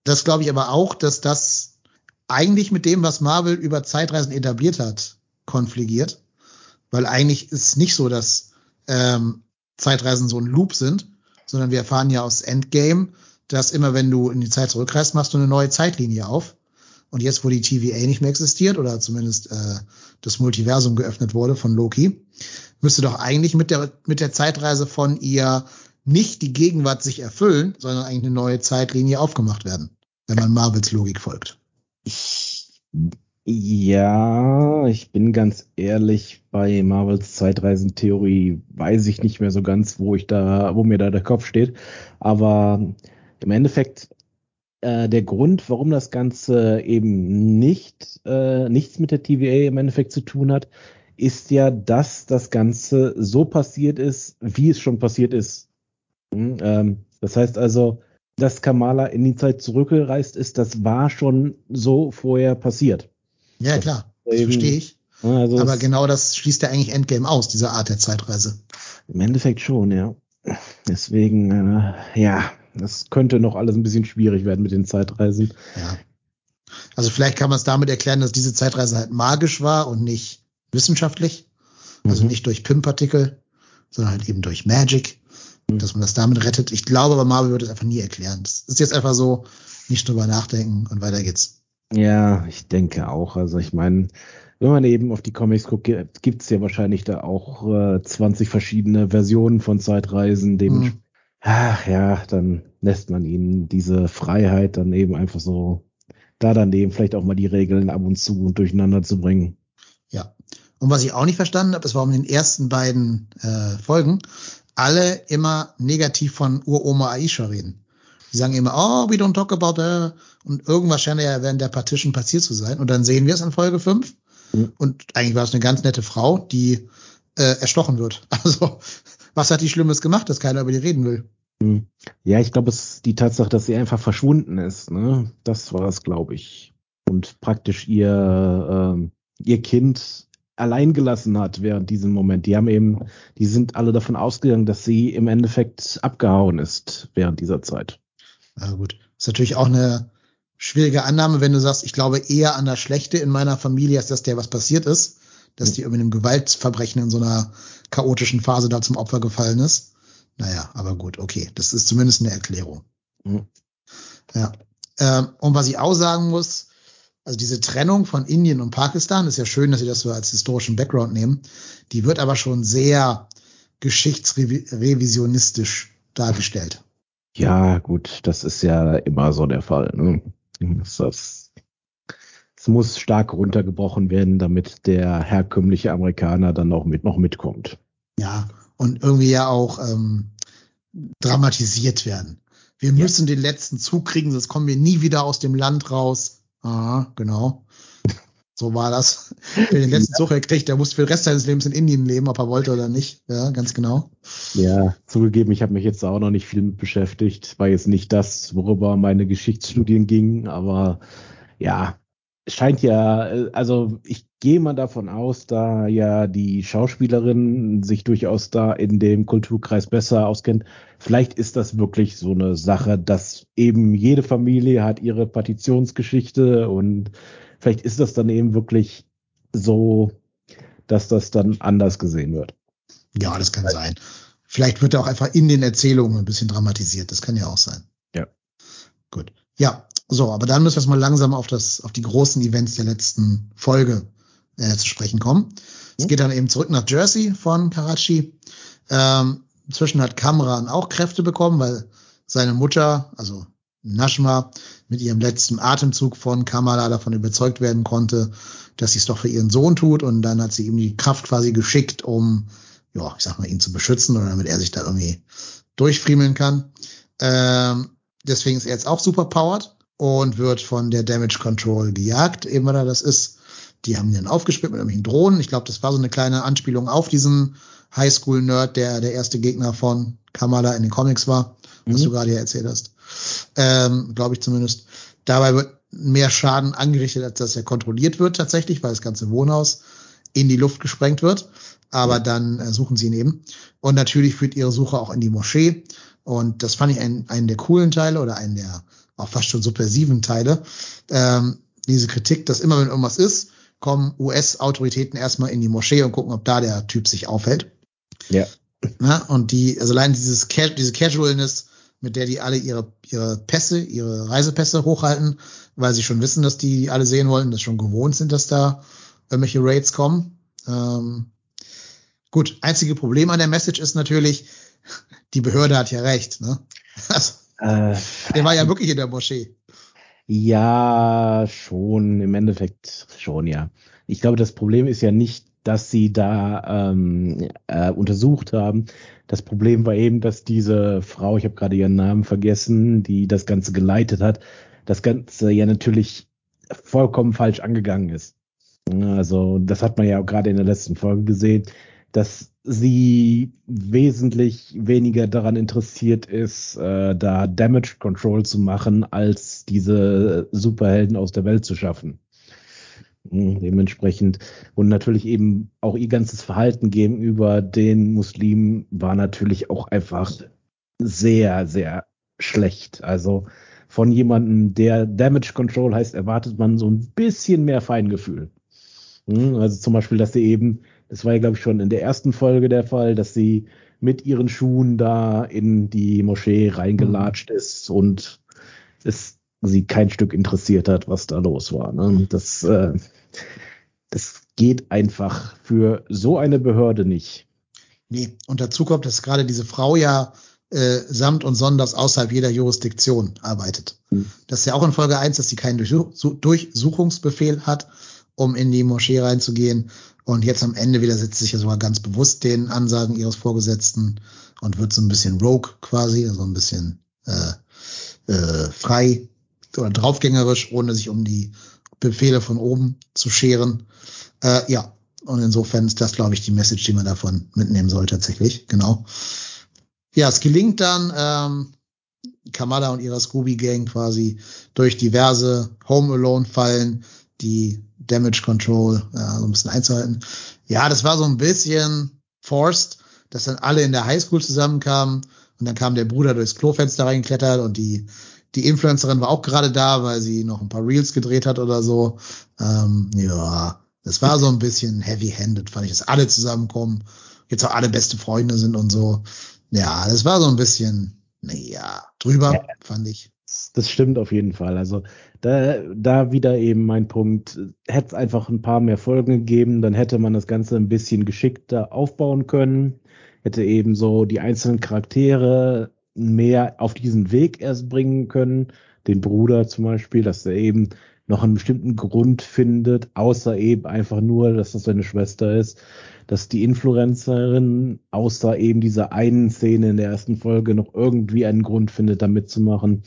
Das glaube ich aber auch, dass das eigentlich mit dem, was Marvel über Zeitreisen etabliert hat, konfligiert. Weil eigentlich ist es nicht so, dass ähm, Zeitreisen so ein Loop sind, sondern wir erfahren ja aus Endgame, dass immer wenn du in die Zeit zurückreist, machst du eine neue Zeitlinie auf. Und jetzt, wo die TVA nicht mehr existiert oder zumindest äh, das Multiversum geöffnet wurde von Loki, müsste doch eigentlich mit der, mit der Zeitreise von ihr nicht die Gegenwart sich erfüllen, sondern eigentlich eine neue Zeitlinie aufgemacht werden, wenn man Marvels Logik folgt. Ja, ich bin ganz ehrlich, bei Marvels Zeitreisentheorie weiß ich nicht mehr so ganz, wo ich da, wo mir da der Kopf steht. Aber im Endeffekt, äh, der Grund, warum das Ganze eben nicht, äh, nichts mit der TVA im Endeffekt zu tun hat, ist ja, dass das Ganze so passiert ist, wie es schon passiert ist. Hm, ähm, das heißt also, dass Kamala in die Zeit zurückgereist ist, das war schon so vorher passiert. Ja, klar. Das verstehe ich. Also Aber genau das schließt ja eigentlich Endgame aus, diese Art der Zeitreise. Im Endeffekt schon, ja. Deswegen, äh, ja, das könnte noch alles ein bisschen schwierig werden mit den Zeitreisen. Ja. Also vielleicht kann man es damit erklären, dass diese Zeitreise halt magisch war und nicht wissenschaftlich. Also mhm. nicht durch PIM-Partikel, sondern halt eben durch Magic. mhm. dass man das damit rettet. Ich glaube, aber Marvel wird es einfach nie erklären. Das ist jetzt einfach so, nicht drüber nachdenken und weiter geht's. Ja, ich denke auch. Also ich meine, wenn man eben auf die Comics guckt, gibt es ja wahrscheinlich da auch äh, 20 verschiedene Versionen von Zeitreisen. Dem, mhm. ach ja, dann lässt man ihnen diese Freiheit dann eben einfach so da daneben vielleicht auch mal die Regeln ab und zu und durcheinander zu bringen. Ja. Und was ich auch nicht verstanden habe, ist, warum in den ersten beiden äh, Folgen alle immer negativ von Uroma Aisha reden. Die sagen immer, oh, we don't talk about her. Und irgendwas scheint ja während der Partition passiert zu sein. Und dann sehen wir es in Folge 5. Mhm. Und eigentlich war es eine ganz nette Frau, die äh, erstochen wird. (laughs) Also, was hat die Schlimmes gemacht, dass keiner über die reden will? Mhm. Ja, ich glaube, es ist die Tatsache, dass sie einfach verschwunden ist. Ne? Das war es, glaube ich. Und praktisch ihr, äh, ihr Kind allein gelassen hat während diesem Moment. Die haben eben, die sind alle davon ausgegangen, dass sie im Endeffekt abgehauen ist während dieser Zeit. Na gut. Ist natürlich auch eine schwierige Annahme, wenn du sagst, ich glaube eher an das Schlechte in meiner Familie, als dass der was passiert ist, dass die irgendwie einem Gewaltverbrechen in so einer chaotischen Phase da zum Opfer gefallen ist. Naja, aber gut, okay. Das ist zumindest eine Erklärung. Mhm. Ja. Ähm, und was ich auch sagen muss, also diese Trennung von Indien und Pakistan ist ja schön, dass sie das so als historischen Background nehmen. Die wird aber schon sehr geschichtsrevisionistisch dargestellt. Ja, gut, das ist ja immer so der Fall. Ne? Das, es muss stark runtergebrochen werden, damit der herkömmliche Amerikaner dann auch mit noch mitkommt. Ja, und irgendwie ja auch ähm, dramatisiert werden. Wir ja. müssen den letzten Zug kriegen, sonst kommen wir nie wieder aus dem Land raus. Ah, genau. So war das. Wer den letzten Zug erkriegt, der muss für den Rest seines Lebens in Indien leben, ob er wollte oder nicht. Ja, ganz genau. Ja, zugegeben, ich habe mich jetzt auch noch nicht viel mit beschäftigt. War jetzt nicht das, worüber meine Geschichtsstudien gingen, aber ja, scheint ja, also ich gehe mal davon aus, da ja die Schauspielerin sich durchaus da in dem Kulturkreis besser auskennt. Vielleicht ist das wirklich so eine Sache, dass eben jede Familie hat ihre Partitionsgeschichte und vielleicht ist das dann eben wirklich so, dass das dann anders gesehen wird. Ja, das kann sein. Vielleicht wird er auch einfach in den Erzählungen ein bisschen dramatisiert. Das kann ja auch sein. Ja. Gut. Ja, so, aber dann müssen wir mal langsam auf das, auf die großen Events der letzten Folge äh, zu sprechen kommen. Es geht dann eben zurück nach Jersey von Karachi. Ähm, inzwischen hat Kamran auch Kräfte bekommen, weil seine Mutter, also Nashma mit ihrem letzten Atemzug von Kamala davon überzeugt werden konnte, dass sie es doch für ihren Sohn tut und dann hat sie ihm die Kraft quasi geschickt, um, ja, ich sag mal, ihn zu beschützen oder damit er sich da irgendwie durchfriemeln kann. Ähm, deswegen ist er jetzt auch super powered und wird von der Damage Control gejagt, eben weil er das ist. Die haben ihn dann aufgespielt mit irgendwelchen Drohnen. Ich glaube, das war so eine kleine Anspielung auf diesen Highschool-Nerd, der der erste Gegner von Kamala in den Comics war, mhm. was du gerade ja erzählt hast ähm, glaube ich zumindest. Dabei wird mehr Schaden angerichtet, als dass er kontrolliert wird tatsächlich, weil das ganze Wohnhaus in die Luft gesprengt wird. Aber dann äh, suchen sie ihn eben. Und natürlich führt ihre Suche auch in die Moschee. Und das fand ich einen, einen der coolen Teile oder einen der auch fast schon subversiven Teile. Ähm, diese Kritik, dass immer wenn irgendwas ist, kommen US-Autoritäten erstmal in die Moschee und gucken, ob da der Typ sich aufhält. Ja. ja und die, also allein dieses, diese Casualness mit der die alle ihre, ihre Pässe, ihre Reisepässe hochhalten, weil sie schon wissen, dass die alle sehen wollen, dass schon gewohnt sind, dass da irgendwelche Raids kommen. Ähm, gut, einzige Problem an der Message ist natürlich, (laughs) die Behörde hat ja recht, ne? (laughs) Also, äh, der war ja wirklich in der Moschee. Ja, schon, im Endeffekt schon, ja. Ich glaube, das Problem ist ja nicht, dass sie da ähm, äh, untersucht haben, das Problem war eben, dass diese Frau, ich habe gerade ihren Namen vergessen, die das Ganze geleitet hat, das Ganze ja natürlich vollkommen falsch angegangen ist. Also das hat man ja auch gerade in der letzten Folge gesehen, dass sie wesentlich weniger daran interessiert ist, äh, da Damage Control zu machen, als diese Superhelden aus der Welt zu schaffen. Hm, dementsprechend und natürlich eben auch ihr ganzes Verhalten gegenüber den Muslimen war natürlich auch einfach sehr, sehr schlecht. Also von jemandem, der Damage Control heißt, erwartet man so ein bisschen mehr Feingefühl. Hm, also zum Beispiel, dass sie eben, das war ja glaube ich schon in der ersten Folge der Fall, dass sie mit ihren Schuhen da in die Moschee reingelatscht mhm. ist und es sie kein Stück interessiert hat, was da los war. Ne? Das, äh, das geht einfach für so eine Behörde nicht. Nee, und dazu kommt, dass gerade diese Frau ja äh, samt und sonders außerhalb jeder Jurisdiktion arbeitet. Hm. Das ist ja auch in Folge 1, dass sie keinen Durchsuchungsbefehl hat, um in die Moschee reinzugehen. Und jetzt am Ende widersetzt sich ja sogar ganz bewusst den Ansagen ihres Vorgesetzten und wird so ein bisschen rogue quasi, also ein bisschen äh, äh, frei oder draufgängerisch, ohne sich um die Befehle von oben zu scheren. Äh, ja, und insofern ist das, glaube ich, die Message, die man davon mitnehmen soll tatsächlich. Genau. Ja, es gelingt dann, ähm, Kamala und ihrer Scooby-Gang quasi durch diverse Home Alone-Fallen die Damage Control ja, so ein bisschen einzuhalten. Ja, das war so ein bisschen forced, dass dann alle in der Highschool zusammenkamen und dann kam der Bruder durchs Klofenster reingeklettert und die die Influencerin war auch gerade da, weil sie noch ein paar Reels gedreht hat oder so. Ähm, ja, das war so ein bisschen heavy-handed, fand ich, dass alle zusammenkommen, jetzt auch alle beste Freunde sind und so. Ja, das war so ein bisschen, naja, drüber, ja, fand ich. Das stimmt auf jeden Fall. Also da, da wieder eben mein Punkt, hätte es einfach ein paar mehr Folgen gegeben, dann hätte man das Ganze ein bisschen geschickter aufbauen können, hätte eben so die einzelnen Charaktere mehr auf diesen Weg erst bringen können. Den Bruder zum Beispiel, dass er eben noch einen bestimmten Grund findet, außer eben einfach nur, dass das seine Schwester ist, dass die Influencerin außer eben dieser einen Szene in der ersten Folge noch irgendwie einen Grund findet, da mitzumachen.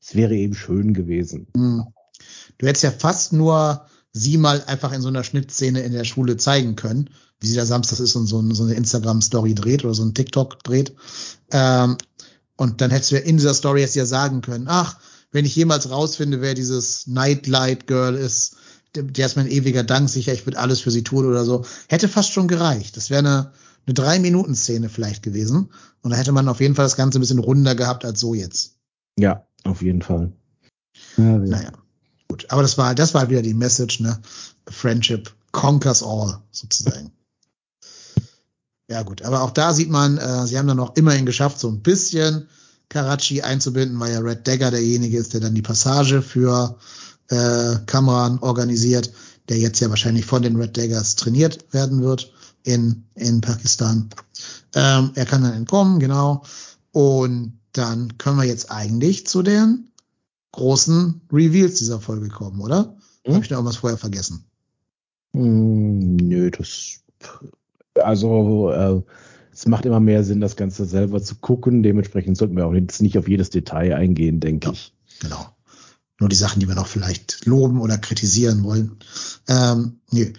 Es wäre eben schön gewesen. Hm. Du hättest ja fast nur sie mal einfach in so einer Schnittszene in der Schule zeigen können, wie sie da samstags ist und so, so eine Instagram-Story dreht oder so ein TikTok dreht. Ähm, und dann hättest du ja in dieser Story jetzt ja sagen können, ach, wenn ich jemals rausfinde, wer dieses Nightlight Girl ist, der ist mein ewiger Dank sicher, ich würde alles für sie tun oder so. Hätte fast schon gereicht. Das wäre eine, eine Drei-Minuten-Szene vielleicht gewesen. Und da hätte man auf jeden Fall das Ganze ein bisschen runder gehabt als so jetzt. Ja, auf jeden Fall. Ja, naja, gut. Aber das war, das war wieder die Message, ne? Friendship conquers all, sozusagen. Ja, gut. Aber auch da sieht man, äh, sie haben dann auch immerhin geschafft, so ein bisschen Karachi einzubinden, weil ja Red Dagger derjenige ist, der dann die Passage für äh, Kamran organisiert, der jetzt ja wahrscheinlich von den Red Daggers trainiert werden wird in, in Pakistan. Ähm, er kann dann entkommen, genau. Und dann können wir jetzt eigentlich zu den großen Reveals dieser Folge kommen, oder? Hm? Habe ich da irgendwas vorher vergessen? Hm, nö, das also äh, es macht immer mehr Sinn, das Ganze selber zu gucken. Dementsprechend sollten wir auch jetzt nicht auf jedes Detail eingehen, denke ja, ich. Genau. Nur die Sachen, die wir noch vielleicht loben oder kritisieren wollen. Ähm, nee.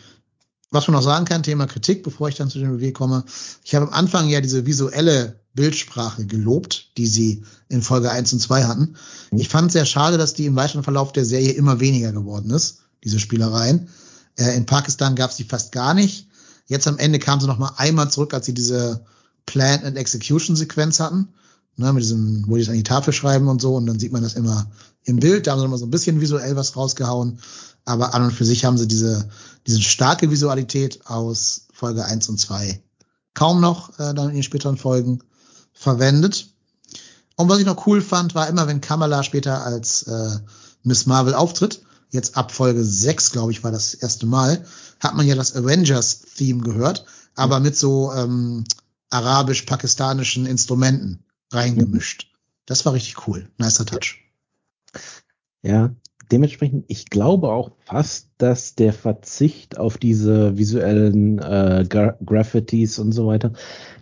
Was man noch sagen kann, Thema Kritik, bevor ich dann zu den Review komme. Ich habe am Anfang ja diese visuelle Bildsprache gelobt, die sie in Folge 1 und 2 hatten. Mhm. Ich fand es sehr schade, dass die im weiteren Verlauf der Serie immer weniger geworden ist, diese Spielereien. Äh, in Pakistan gab es die fast gar nicht. Jetzt am Ende kam sie noch mal einmal zurück, als sie diese Plan and Execution Sequenz hatten, ne, mit diesem, wo die es an die Tafel schreiben und so, und dann sieht man das immer im Bild. Da haben sie immer so ein bisschen visuell was rausgehauen, aber an und für sich haben sie diese, diese starke Visualität aus Folge 1 und 2 kaum noch äh, dann in den späteren Folgen verwendet. Und was ich noch cool fand, war immer, wenn Kamala später als äh, Miss Marvel auftritt, jetzt ab Folge 6, glaube ich, war das erste Mal, hat man ja das Avengers-Theme gehört, aber mit so ähm, arabisch-pakistanischen Instrumenten reingemischt. Das war richtig cool. Nicer Touch. Ja, dementsprechend, ich glaube auch fast, dass der Verzicht auf diese visuellen äh, Gra Graffitis und so weiter,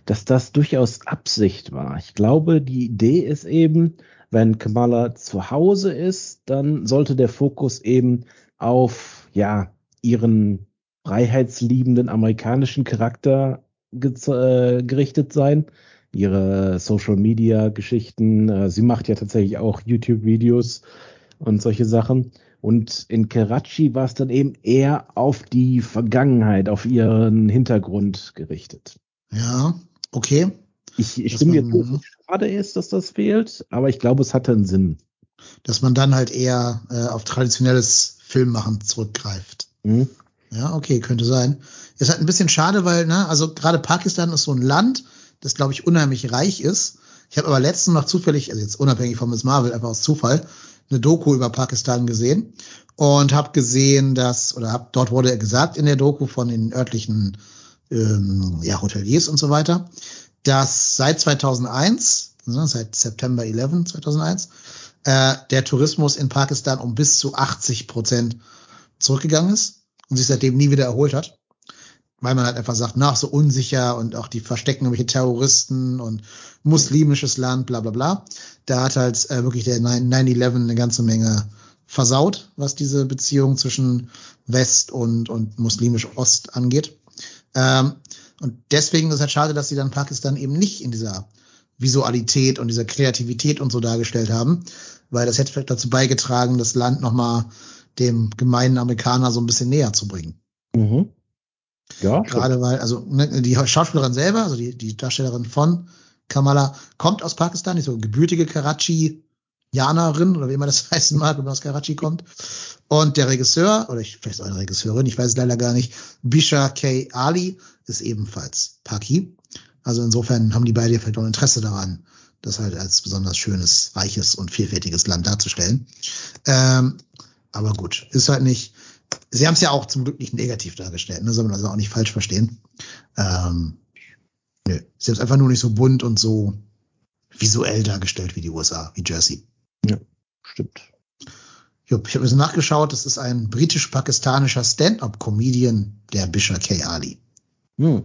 dass das durchaus Absicht war. Ich glaube, die Idee ist eben, wenn Kamala zu Hause ist, dann sollte der Fokus eben auf ja ihren freiheitsliebenden amerikanischen Charakter äh, gerichtet sein. Ihre Social Media Geschichten. Äh, sie macht ja tatsächlich auch YouTube Videos und solche Sachen. Und in Karachi war es dann eben eher auf die Vergangenheit, auf ihren Hintergrund gerichtet. Ja, okay. Ich, ich stimme dir zu, schade ist, dass das fehlt, aber ich glaube, es hatte einen Sinn. Dass man dann halt eher äh, auf traditionelles Filmmachen zurückgreift. Mhm. Ja, okay, könnte sein. Ist halt ein bisschen schade, weil, ne, also gerade Pakistan ist so ein Land, das, glaube ich, unheimlich reich ist. Ich habe aber letztens noch zufällig, also jetzt unabhängig von Miss Marvel, einfach aus Zufall, eine Doku über Pakistan gesehen und habe gesehen, dass, oder hab, dort wurde gesagt in der Doku von den örtlichen ähm, ja, Hoteliers und so weiter, dass seit 2001, ne, seit September 11, 2001, äh, der Tourismus in Pakistan um bis zu 80 Prozent zurückgegangen ist und sich seitdem nie wieder erholt hat. Weil man halt einfach sagt, nach so unsicher und auch die verstecken irgendwelche Terroristen und muslimisches Land, bla bla bla. Da hat halt äh, wirklich der 9-11 eine ganze Menge versaut, was diese Beziehung zwischen West und, und muslimisch Ost angeht. Ähm, und deswegen ist es halt schade, dass sie dann Pakistan eben nicht in dieser Visualität und dieser Kreativität und so dargestellt haben, weil das hätte vielleicht dazu beigetragen, das Land nochmal dem gemeinen Amerikaner so ein bisschen näher zu bringen. Mhm. Ja. Gerade weil, also ne, die Schauspielerin selber, also die, die Darstellerin von Kamala, kommt aus Pakistan, die so gebürtige Karachi-Janerin oder wie immer das (laughs) heißen mag, wenn man aus Karachi kommt. Und der Regisseur, oder ich, vielleicht auch eine Regisseurin, ich weiß es leider gar nicht, Bisha K. Ali, ist ebenfalls Paki. Also insofern haben die beide vielleicht auch ein Interesse daran, das halt als besonders schönes, reiches und vielfältiges Land darzustellen. Ähm, aber gut, ist halt nicht. Sie haben es ja auch zum Glück nicht negativ dargestellt, ne? soll man also auch nicht falsch verstehen. Ähm, nö, sie haben es einfach nur nicht so bunt und so visuell dargestellt wie die USA, wie Jersey. Ja, stimmt. Jupp, ich habe es nachgeschaut, das ist ein britisch-pakistanischer Stand-up-Comedian, der Bisha K. Ali. Hm.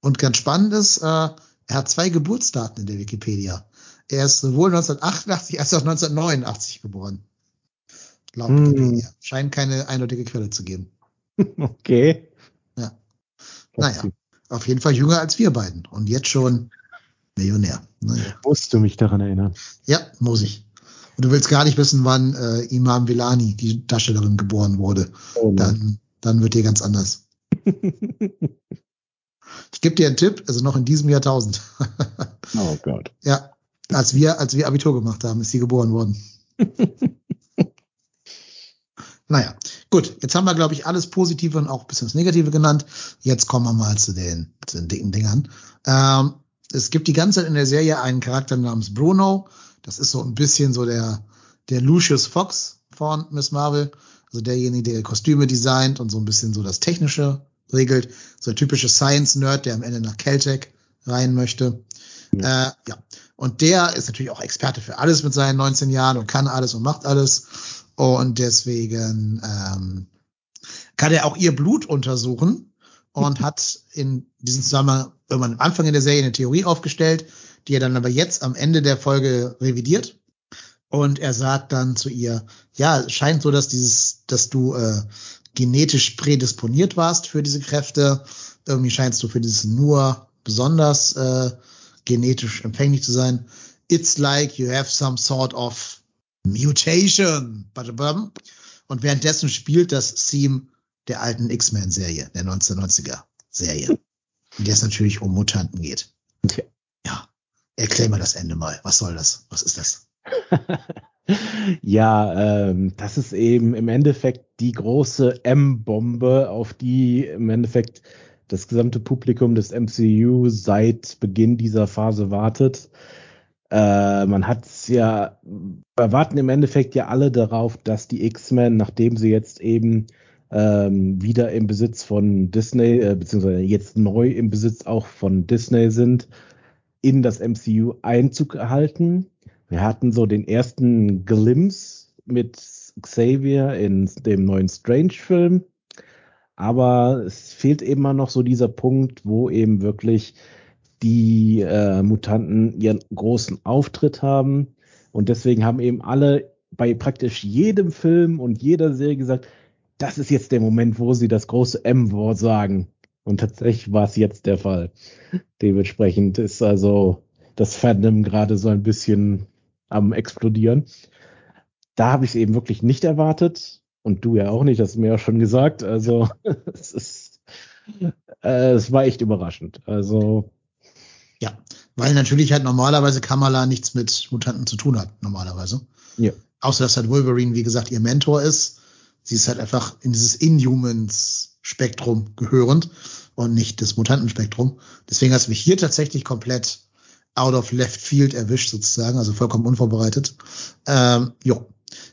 Und ganz spannend ist, äh, er hat zwei Geburtsdaten in der Wikipedia. Er ist sowohl 1988 als auch 1989 geboren. Laut hm. Wikipedia. Scheint keine eindeutige Quelle zu geben. (laughs) Okay. Ja. Naja, auf jeden Fall jünger als wir beiden. Und jetzt schon Millionär. Naja. Musst du mich daran erinnern? Ja, muss ich. Und du willst gar nicht wissen, wann äh, Imam Villani, die Darstellerin, geboren wurde. Oh dann, dann wird dir ganz anders. (laughs) Ich gebe dir einen Tipp, also noch in diesem Jahrtausend. (laughs) oh Gott. Ja, als wir, als wir Abitur gemacht haben, ist sie geboren worden. (laughs) naja, gut, jetzt haben wir, glaube ich, alles Positive und auch ein bisschen das Negative genannt. Jetzt kommen wir mal zu den, zu den dicken Dingern. Ähm, es gibt die ganze Zeit in der Serie einen Charakter namens Bruno. Das ist so ein bisschen so der, der Lucius Fox von Miss Marvel. Also derjenige, der Kostüme designt und so ein bisschen so das Technische regelt. So ein typischer Science-Nerd, der am Ende nach Caltech rein möchte. Ja. Äh, ja. Und der ist natürlich auch Experte für alles mit seinen 19 Jahren und kann alles und macht alles. Und deswegen ähm, kann er auch ihr Blut untersuchen und (laughs) hat in diesem Zusammenhang irgendwann am Anfang in der Serie eine Theorie aufgestellt, die er dann aber jetzt am Ende der Folge revidiert. Und er sagt dann zu ihr, ja, es scheint so, dass dieses, dass du äh, genetisch prädisponiert warst für diese Kräfte. Irgendwie scheinst du für dieses nur besonders äh, genetisch empfänglich zu sein. It's like you have some sort of mutation. Und währenddessen spielt das Theme der alten X-Men-Serie, der 1990er Serie, in der es natürlich um Mutanten geht. Okay. Ja, erklär mal das Ende mal. Was soll das? Was ist das? (laughs) ja, ähm, das ist eben im Endeffekt die große M-Bombe, auf die im Endeffekt das gesamte Publikum des MCU seit Beginn dieser Phase wartet. Äh, man hat es ja, wir warten im Endeffekt ja alle darauf, dass die X-Men, nachdem sie jetzt eben ähm, wieder im Besitz von Disney, äh, beziehungsweise jetzt neu im Besitz auch von Disney sind, in das MCU Einzug erhalten. Wir hatten so den ersten Glimpse mit Xavier in dem neuen Strange-Film. Aber es fehlt immer noch so dieser Punkt, wo eben wirklich die äh, Mutanten ihren großen Auftritt haben. Und deswegen haben eben alle bei praktisch jedem Film und jeder Serie gesagt, das ist jetzt der Moment, wo sie das große M-Wort sagen. Und tatsächlich war es jetzt der Fall. Dementsprechend ist also das Fandom gerade so ein bisschen am explodieren. Da habe ich es eben wirklich nicht erwartet. Und du ja auch nicht, das hast du mir ja schon gesagt. Also (laughs) es ist, äh, es war echt überraschend. Also ja, weil natürlich halt normalerweise Kamala nichts mit Mutanten zu tun hat, normalerweise. Ja. Außer dass halt Wolverine, wie gesagt, ihr Mentor ist. Sie ist halt einfach in dieses Inhumans Spektrum gehörend und nicht das Mutantenspektrum. Deswegen hast du mich hier tatsächlich komplett out of left field erwischt sozusagen, also vollkommen unvorbereitet. Ähm, jo,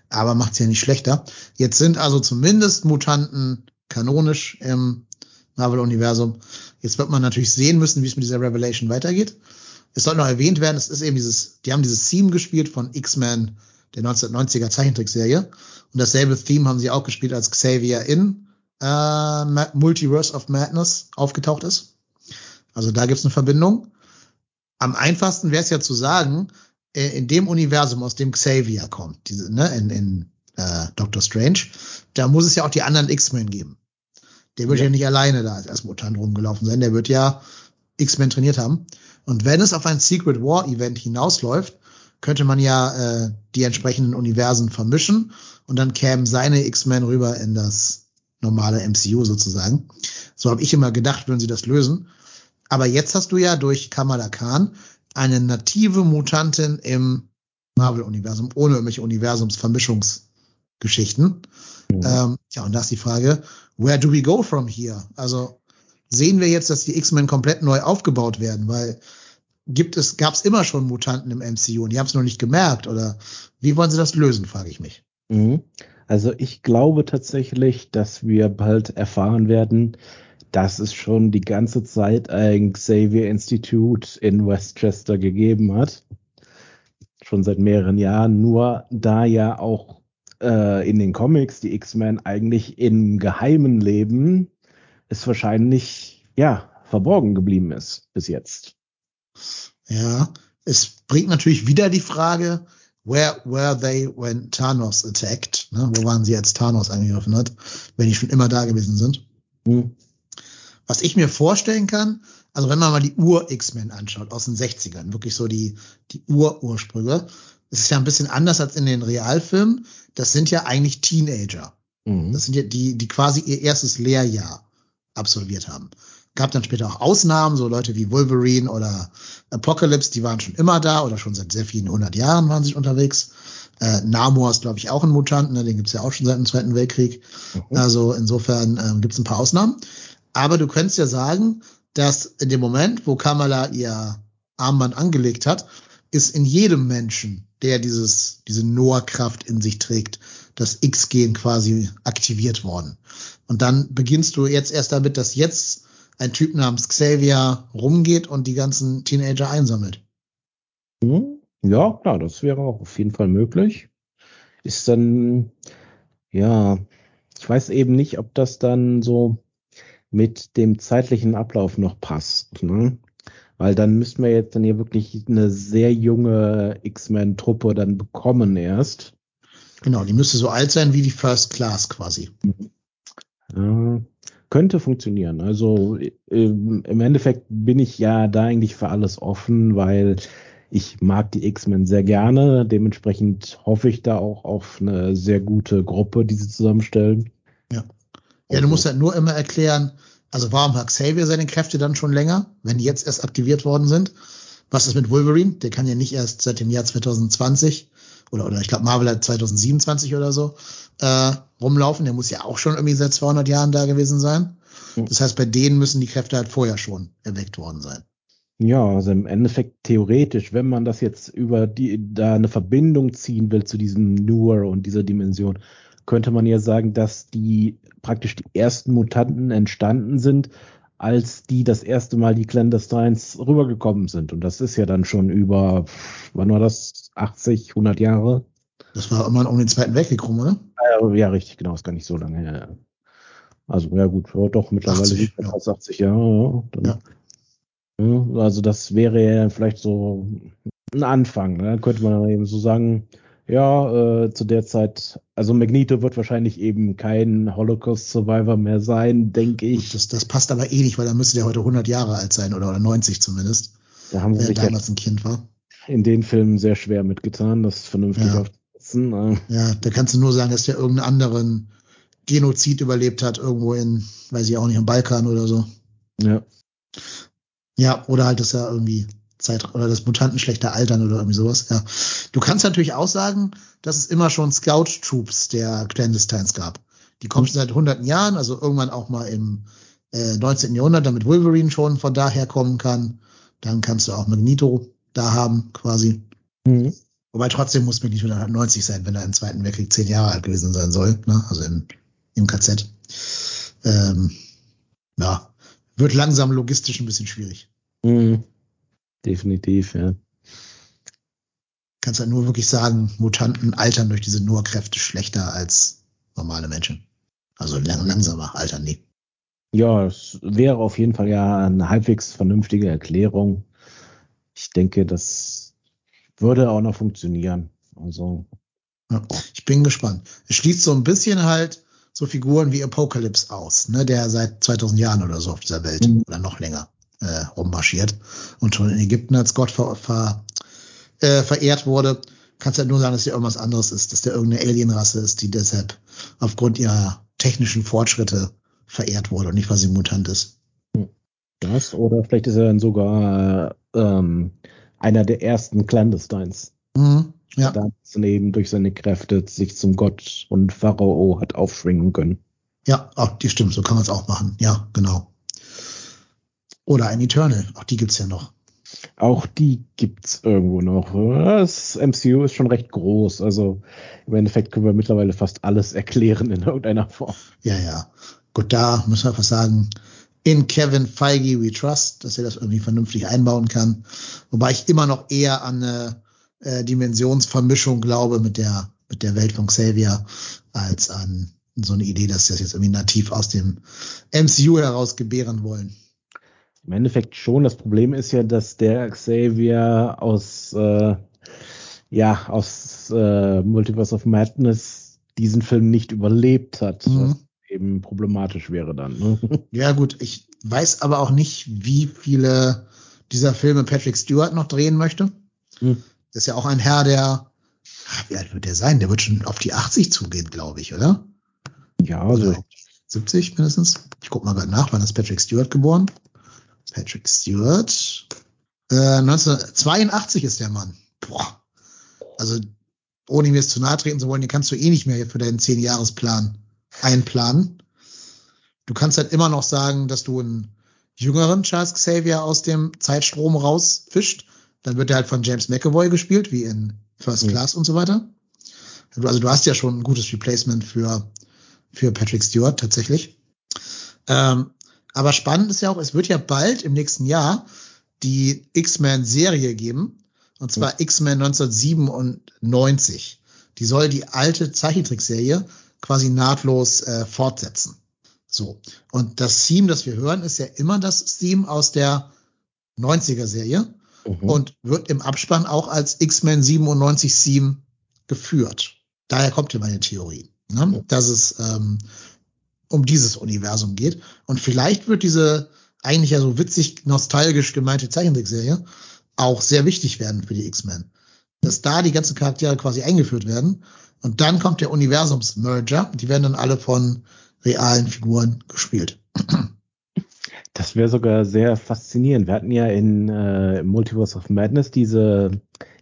aber macht's ja nicht schlechter. Jetzt sind also zumindest Mutanten kanonisch im Marvel-Universum. Jetzt wird man natürlich sehen müssen, wie es mit dieser Revelation weitergeht. Es soll noch erwähnt werden, es ist eben dieses, die haben dieses Theme gespielt von X-Men, der 1990er Zeichentrickserie. Und dasselbe Theme haben sie auch gespielt, als Xavier in äh, Multiverse of Madness aufgetaucht ist. Also da gibt's eine Verbindung. Am einfachsten wäre es ja zu sagen, äh, in dem Universum, aus dem Xavier kommt, diese, ne, in, in äh, Doctor Strange, da muss es ja auch die anderen X-Men geben. Der wird ja. ja nicht alleine da als Mutant rumgelaufen sein, der wird ja X-Men trainiert haben. Und wenn es auf ein Secret War Event hinausläuft, könnte man ja äh, die entsprechenden Universen vermischen und dann kämen seine X-Men rüber in das normale MCU sozusagen. So habe ich immer gedacht, würden sie das lösen. Aber jetzt hast du ja durch Kamala Khan eine native Mutantin im Marvel-Universum, ohne irgendwelche Universumsvermischungsgeschichten. Mhm. Ähm, ja, und da ist die Frage, where do we go from here? Also sehen wir jetzt, dass die X-Men komplett neu aufgebaut werden, weil gibt es, gab es immer schon Mutanten im MCU und die haben es noch nicht gemerkt oder wie wollen sie das lösen, frage ich mich. Mhm. Also ich glaube tatsächlich, dass wir bald erfahren werden, dass es schon die ganze Zeit ein Xavier Institute in Westchester gegeben hat. Schon seit mehreren Jahren. Nur da ja auch äh, in den Comics die X-Men eigentlich im Geheimen leben, ist wahrscheinlich, ja, verborgen geblieben ist bis jetzt. Ja, es bringt natürlich wieder die Frage, where were they when Thanos attacked? Ne? Wo waren sie, als Thanos angegriffen hat, wenn die schon immer da gewesen sind? Hm. Was ich mir vorstellen kann, also wenn man mal die Ur-X-Men anschaut aus den 60ern, wirklich so die, die Ur-Ursprünge, das ist ja ein bisschen anders als in den Realfilmen. Das sind ja eigentlich Teenager. Mhm. Das sind ja die, die quasi ihr erstes Lehrjahr absolviert haben. Gab dann später auch Ausnahmen, so Leute wie Wolverine oder Apocalypse, die waren schon immer da oder schon seit sehr vielen hundert Jahren waren sie unterwegs. Äh, Namor ist, glaube ich, auch ein Mutant, ne? den gibt's ja auch schon seit dem Zweiten Weltkrieg. Mhm. Also insofern ähm, gibt's ein paar Ausnahmen. Aber du könntest ja sagen, dass in dem Moment, wo Kamala ihr Armband angelegt hat, ist in jedem Menschen, der dieses, diese Noah-Kraft in sich trägt, das X-Gen quasi aktiviert worden. Und dann beginnst du jetzt erst damit, dass jetzt ein Typ namens Xavier rumgeht und die ganzen Teenager einsammelt. Hm? Ja, klar, das wäre auch auf jeden Fall möglich. Ist dann, ja, ich weiß eben nicht, ob das dann so mit dem zeitlichen Ablauf noch passt. Ne? Weil dann müssten wir jetzt dann hier wirklich eine sehr junge X-Men-Truppe dann bekommen erst. Genau, die müsste so alt sein wie die First Class quasi. Ja, könnte funktionieren. Also im Endeffekt bin ich ja da eigentlich für alles offen, weil ich mag die X-Men sehr gerne. Dementsprechend hoffe ich da auch auf eine sehr gute Gruppe, die sie zusammenstellen. Ja. Du musst halt nur immer erklären, also warum hat Xavier seine Kräfte dann schon länger, wenn die jetzt erst aktiviert worden sind? Was ist mit Wolverine? Der kann ja nicht erst seit dem Jahr 2020 oder, oder ich glaube Marvel hat 2027 oder so äh, rumlaufen. Der muss ja auch schon irgendwie seit 200 Jahren da gewesen sein. Das heißt, bei denen müssen die Kräfte halt vorher schon erweckt worden sein. Ja, also im Endeffekt theoretisch, wenn man das jetzt über die, da eine Verbindung ziehen will zu diesem Newer und dieser Dimension, könnte man ja sagen, dass die praktisch die ersten Mutanten entstanden sind, als die das erste Mal die Clandestines rübergekommen sind. Und das ist ja dann schon über, wann war das? 80, 100 Jahre? Das war immer um den Zweiten Weltkrieg rum, oder? Ja, ja richtig, genau, ist gar nicht so lange her. Also, ja gut, doch, mittlerweile 80, ja. 80 Jahre. Ja, ja. Also das wäre ja vielleicht so ein Anfang. Ne? Dann könnte man eben so sagen, ja, äh, zu der Zeit, also Magneto wird wahrscheinlich eben kein Holocaust-Survivor mehr sein, denke ich. Das, das passt aber eh nicht, weil dann müsste der heute 100 Jahre alt sein oder, oder 90 zumindest. Da haben sie sich damals ein Kind war. In den Filmen sehr schwer mitgetan, das vernünftig ja. aufzusetzen. Äh. Ja, da kannst du nur sagen, dass der irgendeinen anderen Genozid überlebt hat, irgendwo in, weiß ich auch nicht, im Balkan oder so. Ja. Ja, oder halt, dass er irgendwie Zeit oder das Mutanten schlechter altern oder irgendwie sowas. Ja. Du kannst natürlich auch sagen, dass es immer schon Scout Troops der Clandestines gab. Die kommt schon seit hunderten Jahren, also irgendwann auch mal im äh, 19. Jahrhundert, damit Wolverine schon von daher kommen kann. Dann kannst du auch Magneto da haben, quasi. Mhm. Wobei trotzdem muss Magneto dann 90 sein, wenn er im Zweiten Weltkrieg zehn Jahre alt gewesen sein soll, ne? also im, im KZ. Ähm, ja, wird langsam logistisch ein bisschen schwierig. Mhm. Definitiv, ja. Kannst halt nur wirklich sagen, Mutanten altern durch diese Nur-Kräfte schlechter als normale Menschen. Also lang langsamer altern die. Ja, es wäre auf jeden Fall ja eine halbwegs vernünftige Erklärung. Ich denke, das würde auch noch funktionieren. Also. Ja, ich bin gespannt. Es schließt so ein bisschen halt so Figuren wie Apocalypse aus, ne, der seit 2000 Jahren oder so auf dieser Welt mhm. oder noch länger äh, rummarschiert und schon in Ägypten als Gott ver, ver, äh, verehrt wurde. Kannst halt nur sagen, dass der irgendwas anderes ist, dass der irgendeine Alienrasse ist, die deshalb aufgrund ihrer technischen Fortschritte verehrt wurde und nicht, weil sie Mutant ist. Das, oder vielleicht ist er dann sogar äh, ähm, einer der ersten Clandestines. Mhm, ja. Da eben durch seine Kräfte sich zum Gott und Pharao hat aufschwingen können. Ja, auch die stimmt, so kann man es auch machen. Ja, genau. Oder ein Eternal, auch die gibt's ja noch. Auch die gibt's irgendwo noch. Das MCU ist schon recht groß. Also im Endeffekt können wir mittlerweile fast alles erklären in irgendeiner Form. Ja, ja. Gut, da müssen wir einfach sagen, in Kevin Feige we trust, dass er das irgendwie vernünftig einbauen kann. Wobei ich immer noch eher an eine äh, Dimensionsvermischung glaube mit der, mit der Welt von Xavier, als an so eine Idee, dass sie das jetzt irgendwie nativ aus dem MCU heraus gebären wollen. Im Endeffekt schon. Das Problem ist ja, dass der Xavier aus, äh, ja, aus äh, Multiverse of Madness diesen Film nicht überlebt hat. Mhm. Was eben problematisch wäre dann. Ne? (laughs) Ja, gut. Ich weiß aber auch nicht, wie viele dieser Filme Patrick Stewart noch drehen möchte. Mhm. Das ist ja auch ein Herr, der, wie alt wird der sein? Der wird schon auf die 80 zugehen, glaube ich, oder? Ja, also. Oder 70 mindestens. Ich guck mal gerade nach, wann ist Patrick Stewart geboren? Patrick Stewart. Äh, 1982 ist der Mann. Boah. Also, ohne mir jetzt zu nahe treten zu wollen, den kannst du eh nicht mehr für deinen 10-Jahres-Plan einplanen. Du kannst halt immer noch sagen, dass du einen jüngeren Charles Xavier aus dem Zeitstrom rausfischt. Dann wird er halt von James McAvoy gespielt, wie in First mhm. Class und so weiter. Also du hast ja schon ein gutes Replacement für, für Patrick Stewart tatsächlich. Ähm, aber spannend ist ja auch, es wird ja bald im nächsten Jahr die X-Men-Serie geben. Und zwar mhm. X-Men 1997. Die soll die alte Zeichentrickserie quasi nahtlos äh, fortsetzen. So. Und das Theme, das wir hören, ist ja immer das Theme aus der 90er Serie mhm. und wird im Abspann auch als X-Men 97 Theme geführt. Daher kommt ja meine Theorie, ne? Mhm. dass es ähm, um dieses Universum geht. Und vielleicht wird diese eigentlich ja so witzig nostalgisch gemeinte Zeichentrickserie auch sehr wichtig werden für die X-Men. Dass da die ganzen Charaktere quasi eingeführt werden. Und dann kommt der Universums-Merger. Die werden dann alle von realen Figuren gespielt. Das wäre sogar sehr faszinierend. Wir hatten ja in äh, Multiverse of Madness diese,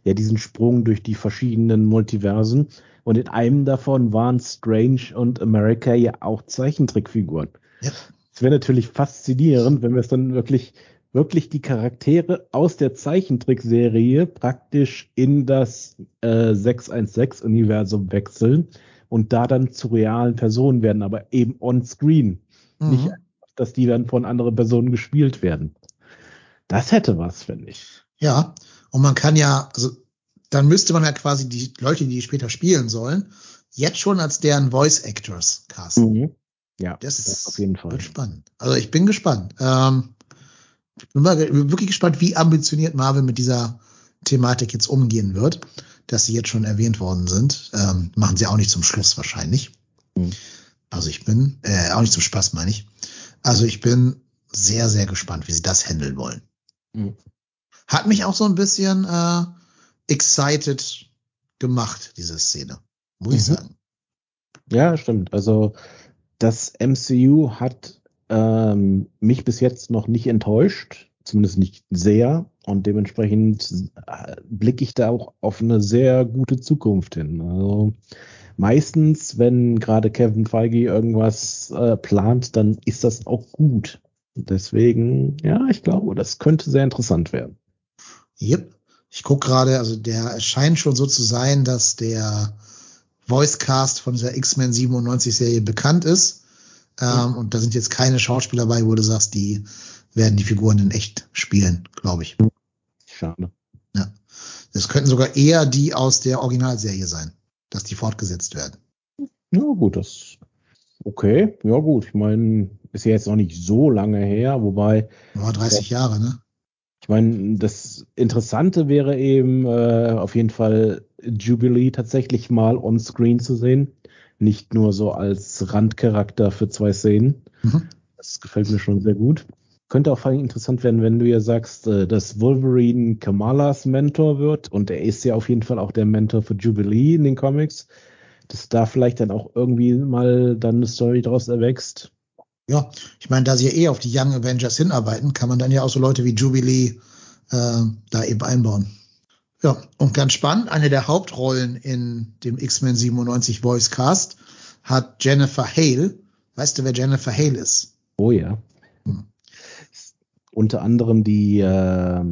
ja, diesen Sprung durch die verschiedenen Multiversen. Und in einem davon waren Strange und America ja auch Zeichentrickfiguren. Ja. Es wäre natürlich faszinierend, wenn wir es dann wirklich, wirklich die Charaktere aus der Zeichentrickserie praktisch in das äh, 616-Universum wechseln und da dann zu realen Personen werden, aber eben on screen. Mhm. Nicht dass die dann von anderen Personen gespielt werden. Das hätte was, finde ich. Ja, und man kann ja, also dann müsste man ja quasi die Leute, die später spielen sollen, jetzt schon als deren Voice Actors casten. Mhm. Ja, das, das auf jeden Fall. Wird spannend. Also ich bin gespannt. Ähm, bin mal wirklich gespannt, wie ambitioniert Marvel mit dieser Thematik jetzt umgehen wird, dass sie jetzt schon erwähnt worden sind. Ähm, machen sie auch nicht zum Schluss wahrscheinlich. Mhm. Also ich bin, äh, auch nicht zum Spaß meine ich. Also ich bin sehr, sehr gespannt, wie sie das handeln wollen. Mhm. Hat mich auch so ein bisschen äh, excited gemacht, diese Szene. Muss mhm. ich sagen. Ja, stimmt. Also das MCU hat ähm, mich bis jetzt noch nicht enttäuscht, zumindest nicht sehr. Und dementsprechend äh, blicke ich da auch auf eine sehr gute Zukunft hin. Also meistens, wenn gerade Kevin Feige irgendwas äh, plant, dann ist das auch gut. Deswegen, ja, ich glaube, das könnte sehr interessant werden. Yep. Ich gucke gerade, also der scheint schon so zu sein, dass der Voicecast von dieser X-Men 97 Serie bekannt ist. Ähm, und da sind jetzt keine Schauspieler bei, wo du sagst, die werden die Figuren in echt spielen, glaube ich. Schade. Ja. Das könnten sogar eher die aus der Originalserie sein, dass die fortgesetzt werden. Ja, gut, das okay. Ja, gut. Ich meine, ist ja jetzt noch nicht so lange her, wobei. War 30 ja, Jahre, ne? Ich meine, das Interessante wäre eben äh, auf jeden Fall Jubilee tatsächlich mal on screen zu sehen. Nicht nur so als Randcharakter für zwei Szenen. Mhm. Das gefällt mir schon sehr gut. Könnte auch vor allem interessant werden, wenn du ja sagst, äh, dass Wolverine Kamalas Mentor wird und er ist ja auf jeden Fall auch der Mentor für Jubilee in den Comics, dass da vielleicht dann auch irgendwie mal dann eine Story daraus erwächst. Ja, ich meine, da sie ja eh auf die Young Avengers hinarbeiten, kann man dann ja auch so Leute wie Jubilee äh, da eben einbauen. Ja, und ganz spannend, eine der Hauptrollen in dem X-Men 97 Voice Cast hat Jennifer Hale. Weißt du, wer Jennifer Hale ist? Oh ja. Hm. Unter anderem die äh,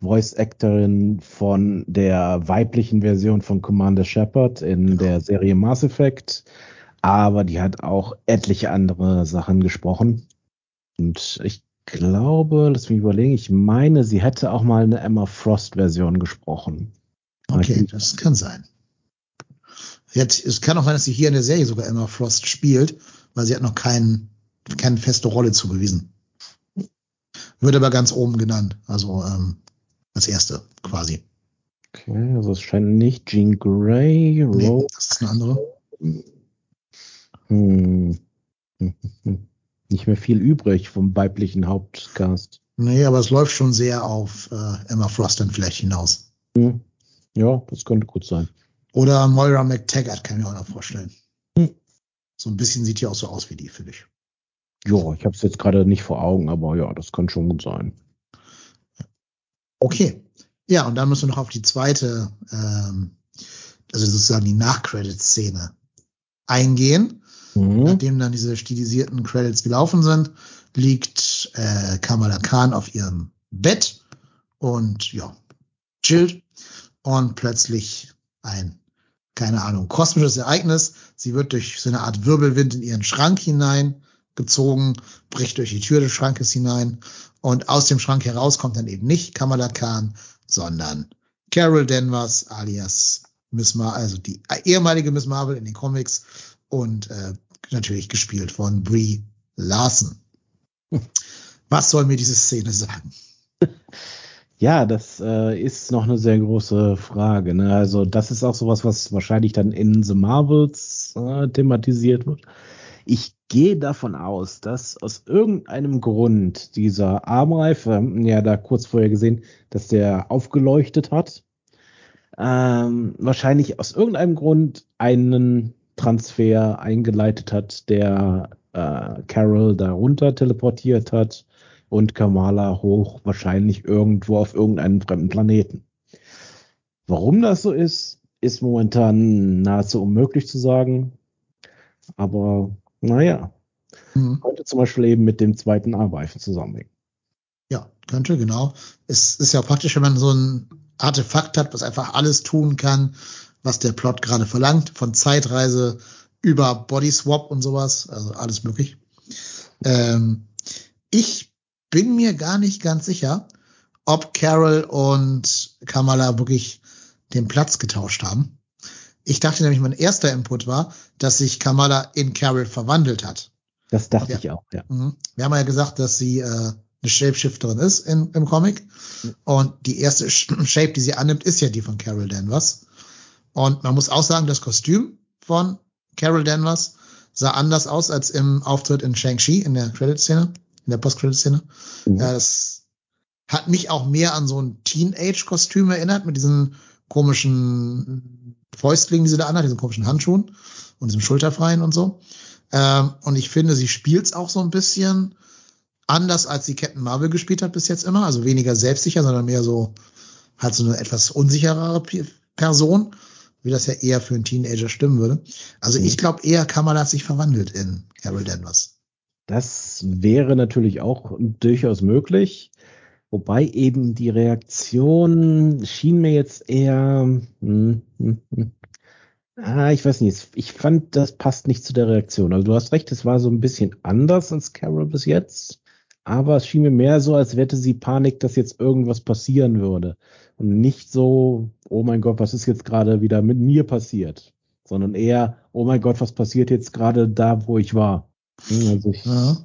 Voice Actorin von der weiblichen Version von Commander Shepard in genau. der Serie Mass Effect aber die hat auch etliche andere Sachen gesprochen. Und ich glaube, lass mich überlegen, ich meine, sie hätte auch mal eine Emma Frost-Version gesprochen. Okay, das kann sein. Jetzt, es kann auch sein, dass sie hier in der Serie sogar Emma Frost spielt, weil sie hat noch keinen, keine feste Rolle zugewiesen. Wird aber ganz oben genannt, also ähm, als erste quasi. Okay, also es scheint nicht Jean Grey, nee, das ist eine andere. Hm. (laughs) Nicht mehr viel übrig vom weiblichen Hauptcast. Nee, aber es läuft schon sehr auf äh, Emma Frost dann vielleicht hinaus. Hm. Ja, das könnte gut sein. Oder Moira McTaggart kann ich mir auch noch vorstellen. Hm. So ein bisschen sieht die auch so aus wie die, finde ich. Ja, ich habe es jetzt gerade nicht vor Augen, aber ja, das kann schon gut sein. Okay. Ja, und dann müssen wir noch auf die zweite, ähm, also sozusagen die Nachcredit-Szene eingehen. Mhm. Nachdem dann diese stilisierten Credits gelaufen sind, liegt äh, Kamala Khan auf ihrem Bett und ja, chillt und plötzlich ein, keine Ahnung, kosmisches Ereignis. Sie wird durch so eine Art Wirbelwind in ihren Schrank hineingezogen, bricht durch die Tür des Schrankes hinein und aus dem Schrank heraus kommt dann eben nicht Kamala Khan, sondern Carol Danvers alias Miss Marvel, also die ehemalige Miss Marvel in den Comics und äh, natürlich gespielt von Brie Larson. Was soll mir diese Szene sagen? (laughs) Ja, das äh, ist noch eine sehr große Frage. Ne? Also das ist auch sowas, was wahrscheinlich dann in The Marvels äh, thematisiert wird. Ich gehe davon aus, dass aus irgendeinem Grund dieser Armreife, ja da kurz vorher gesehen, dass der aufgeleuchtet hat, ähm, wahrscheinlich aus irgendeinem Grund einen Transfer eingeleitet hat, der äh, Carol darunter teleportiert hat und Kamala hoch wahrscheinlich irgendwo auf irgendeinem fremden Planeten. Warum das so ist, ist momentan nahezu unmöglich zu sagen. Aber naja, mhm. könnte zum Beispiel eben mit dem zweiten A-Reifen zusammenhängen. Ja, könnte, genau. Es ist ja praktisch, wenn man so ein Artefakt hat, was einfach alles tun kann, was der Plot gerade verlangt, von Zeitreise über Body Swap und sowas, also alles möglich. Ähm, ich bin mir gar nicht ganz sicher, ob Carol und Kamala wirklich den Platz getauscht haben. Ich dachte nämlich, mein erster Input war, dass sich Kamala in Carol verwandelt hat. Das dachte ja. ich auch, ja. Mhm. Wir haben ja gesagt, dass sie äh, eine Shapeshifterin ist in, im Comic. Und die erste Shape, die sie annimmt, ist ja die von Carol Danvers. Und man muss auch sagen, das Kostüm von Carol Danvers sah anders aus als im Auftritt in Shang-Chi in der Credit-Szene, in der Post-Credit-Szene. Mhm. Das hat mich auch mehr an so ein Teenage-Kostüm erinnert, mit diesen komischen Fäustlingen, die sie da anhat, diesen komischen Handschuhen und diesem Schulterfreien und so. Ähm, und ich finde, sie spielt's auch so ein bisschen anders, als sie Captain Marvel gespielt hat bis jetzt immer. Also weniger selbstsicher, sondern mehr so halt so eine etwas unsicherere Person. Wie das ja eher für einen Teenager stimmen würde. Also ich glaube eher, Kamala hat sich verwandelt in Carol Danvers. Das wäre natürlich auch durchaus möglich. Wobei eben die Reaktion schien mir jetzt eher, hm, hm, hm. Ah, ich weiß nicht, ich fand, das passt nicht zu der Reaktion. Also du hast recht, es war so ein bisschen anders als Carol bis jetzt, aber es schien mir mehr so, als hätte sie Panik, dass jetzt irgendwas passieren würde. Und nicht so, oh mein Gott, was ist jetzt gerade wieder mit mir passiert, sondern eher, oh mein Gott, was passiert jetzt gerade da, wo ich war. Hm, also ich, ja,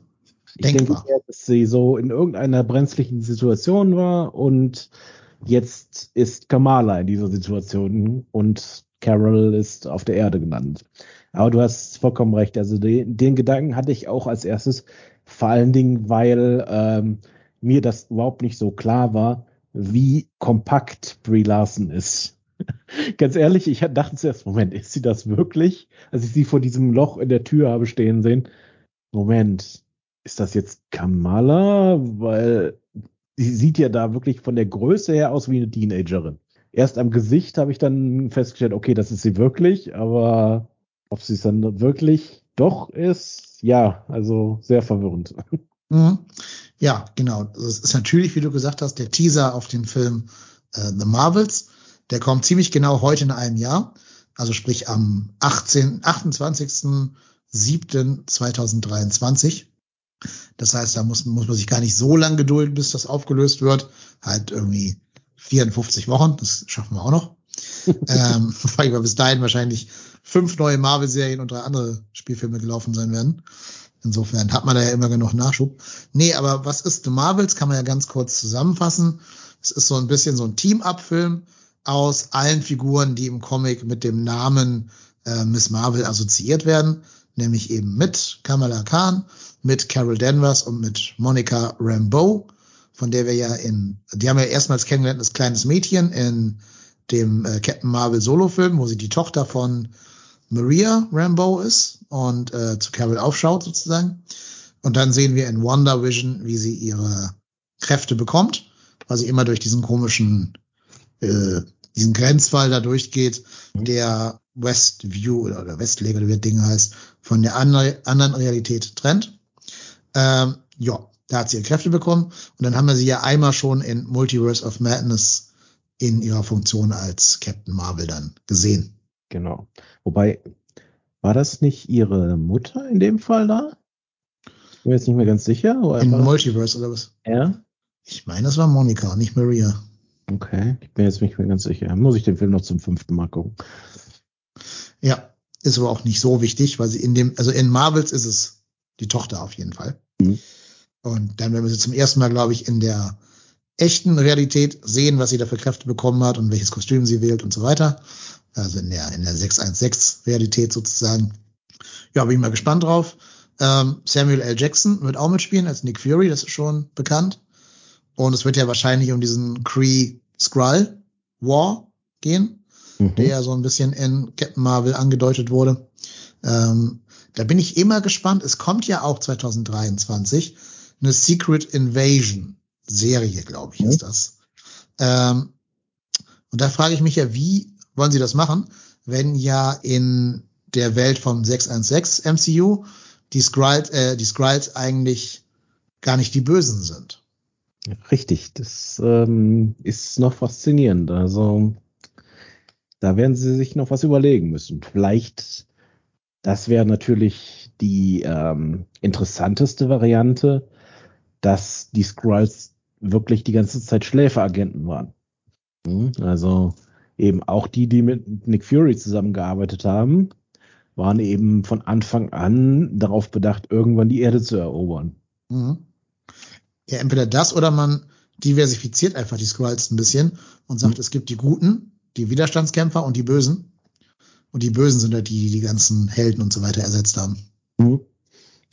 ich denke eher, dass sie so in irgendeiner brenzlichen Situation war und jetzt ist Kamala in dieser Situation und Carol ist auf der Erde genannt. Aber du hast vollkommen recht. Also den, den Gedanken hatte ich auch als erstes, vor allen Dingen, weil ähm, mir das überhaupt nicht so klar war, wie kompakt Brie Larson ist. (laughs) Ganz ehrlich, ich dachte zuerst, Moment, ist sie das wirklich? Als ich sie vor diesem Loch in der Tür habe stehen sehen, Moment, ist das jetzt Kamala? Weil sie sieht ja da wirklich von der Größe her aus wie eine Teenagerin erst am Gesicht habe ich dann festgestellt, okay, das ist sie wirklich, aber ob sie es dann wirklich doch ist, ja, also sehr verwirrend. Mhm. Ja, genau. Das ist natürlich, wie du gesagt hast, der Teaser auf den Film äh, The Marvels. Der kommt ziemlich genau heute in einem Jahr. Also sprich am 18, 28.07.2023. Das heißt, da muss, muss man sich gar nicht so lange gedulden, bis das aufgelöst wird. Halt irgendwie 54 Wochen, das schaffen wir auch noch. (laughs) ähm, (laughs) weil bis dahin wahrscheinlich fünf neue Marvel-Serien und drei andere Spielfilme gelaufen sein werden. Insofern hat man da ja immer genug Nachschub. Nee, aber was ist The Marvels? Kann man ja ganz kurz zusammenfassen. Es ist so ein bisschen so ein Team-Up-Film aus allen Figuren, die im Comic mit dem Namen äh, Miss Marvel assoziiert werden. Nämlich eben mit Kamala Khan, mit Carol Danvers und mit Monica Rambeau von der wir ja in, die haben wir erstmals kennengelernt als kleines Mädchen in dem äh, Captain Marvel Solo-Film, wo sie die Tochter von Maria Rambo ist und äh, zu Carol aufschaut sozusagen. Und dann sehen wir in Wonder Vision, wie sie ihre Kräfte bekommt, weil sie immer durch diesen komischen, äh, diesen Grenzfall da durchgeht, der Westview oder Westleger, wie das Ding heißt, von der andre, anderen Realität trennt. Ähm, ja, da hat sie ihre Kräfte bekommen. Und dann haben wir sie ja einmal schon in Multiverse of Madness in ihrer Funktion als Captain Marvel dann gesehen. Genau. Wobei, war das nicht ihre Mutter in dem Fall da? Ich bin jetzt nicht mehr ganz sicher. in Multiverse oder was? Ja. Ich meine, das war Monika, nicht Maria. Okay, ich bin jetzt nicht mehr ganz sicher. Muss ich den Film noch zum fünften Mal gucken? Ja, ist aber auch nicht so wichtig, weil sie in dem, also in Marvels ist es die Tochter auf jeden Fall. Mhm. Und dann werden wir sie zum ersten Mal, glaube ich, in der echten Realität sehen, was sie da für Kräfte bekommen hat und welches Kostüm sie wählt und so weiter. Also in der, in der 616-Realität sozusagen. Ja, bin ich mal gespannt drauf. Ähm, Samuel L. Jackson wird auch mitspielen als Nick Fury, das ist schon bekannt. Und es wird ja wahrscheinlich um diesen Kree Skrull War gehen, mhm. der ja so ein bisschen in Captain Marvel angedeutet wurde. Ähm, da bin ich immer gespannt. Es kommt ja auch 2023 eine Secret Invasion Serie, glaube ich, mhm. ist das. Ähm, und da frage ich mich ja, wie wollen sie das machen, wenn ja in der Welt vom 616 MCU die Skrulls, äh, die Skrulls eigentlich gar nicht die Bösen sind. Richtig, das ähm, ist noch faszinierend. Also da werden sie sich noch was überlegen müssen. Vielleicht, das wäre natürlich die ähm, interessanteste Variante, dass die Skrulls wirklich die ganze Zeit Schläferagenten waren. Hm, also eben auch die, die mit Nick Fury zusammengearbeitet haben, waren eben von Anfang an darauf bedacht, irgendwann die Erde zu erobern. Mhm. Ja, entweder das oder man diversifiziert einfach die Skrulls ein bisschen und sagt, mhm. es gibt die Guten, die Widerstandskämpfer und die Bösen. Und die Bösen sind halt die, die die ganzen Helden und so weiter ersetzt haben. Mhm.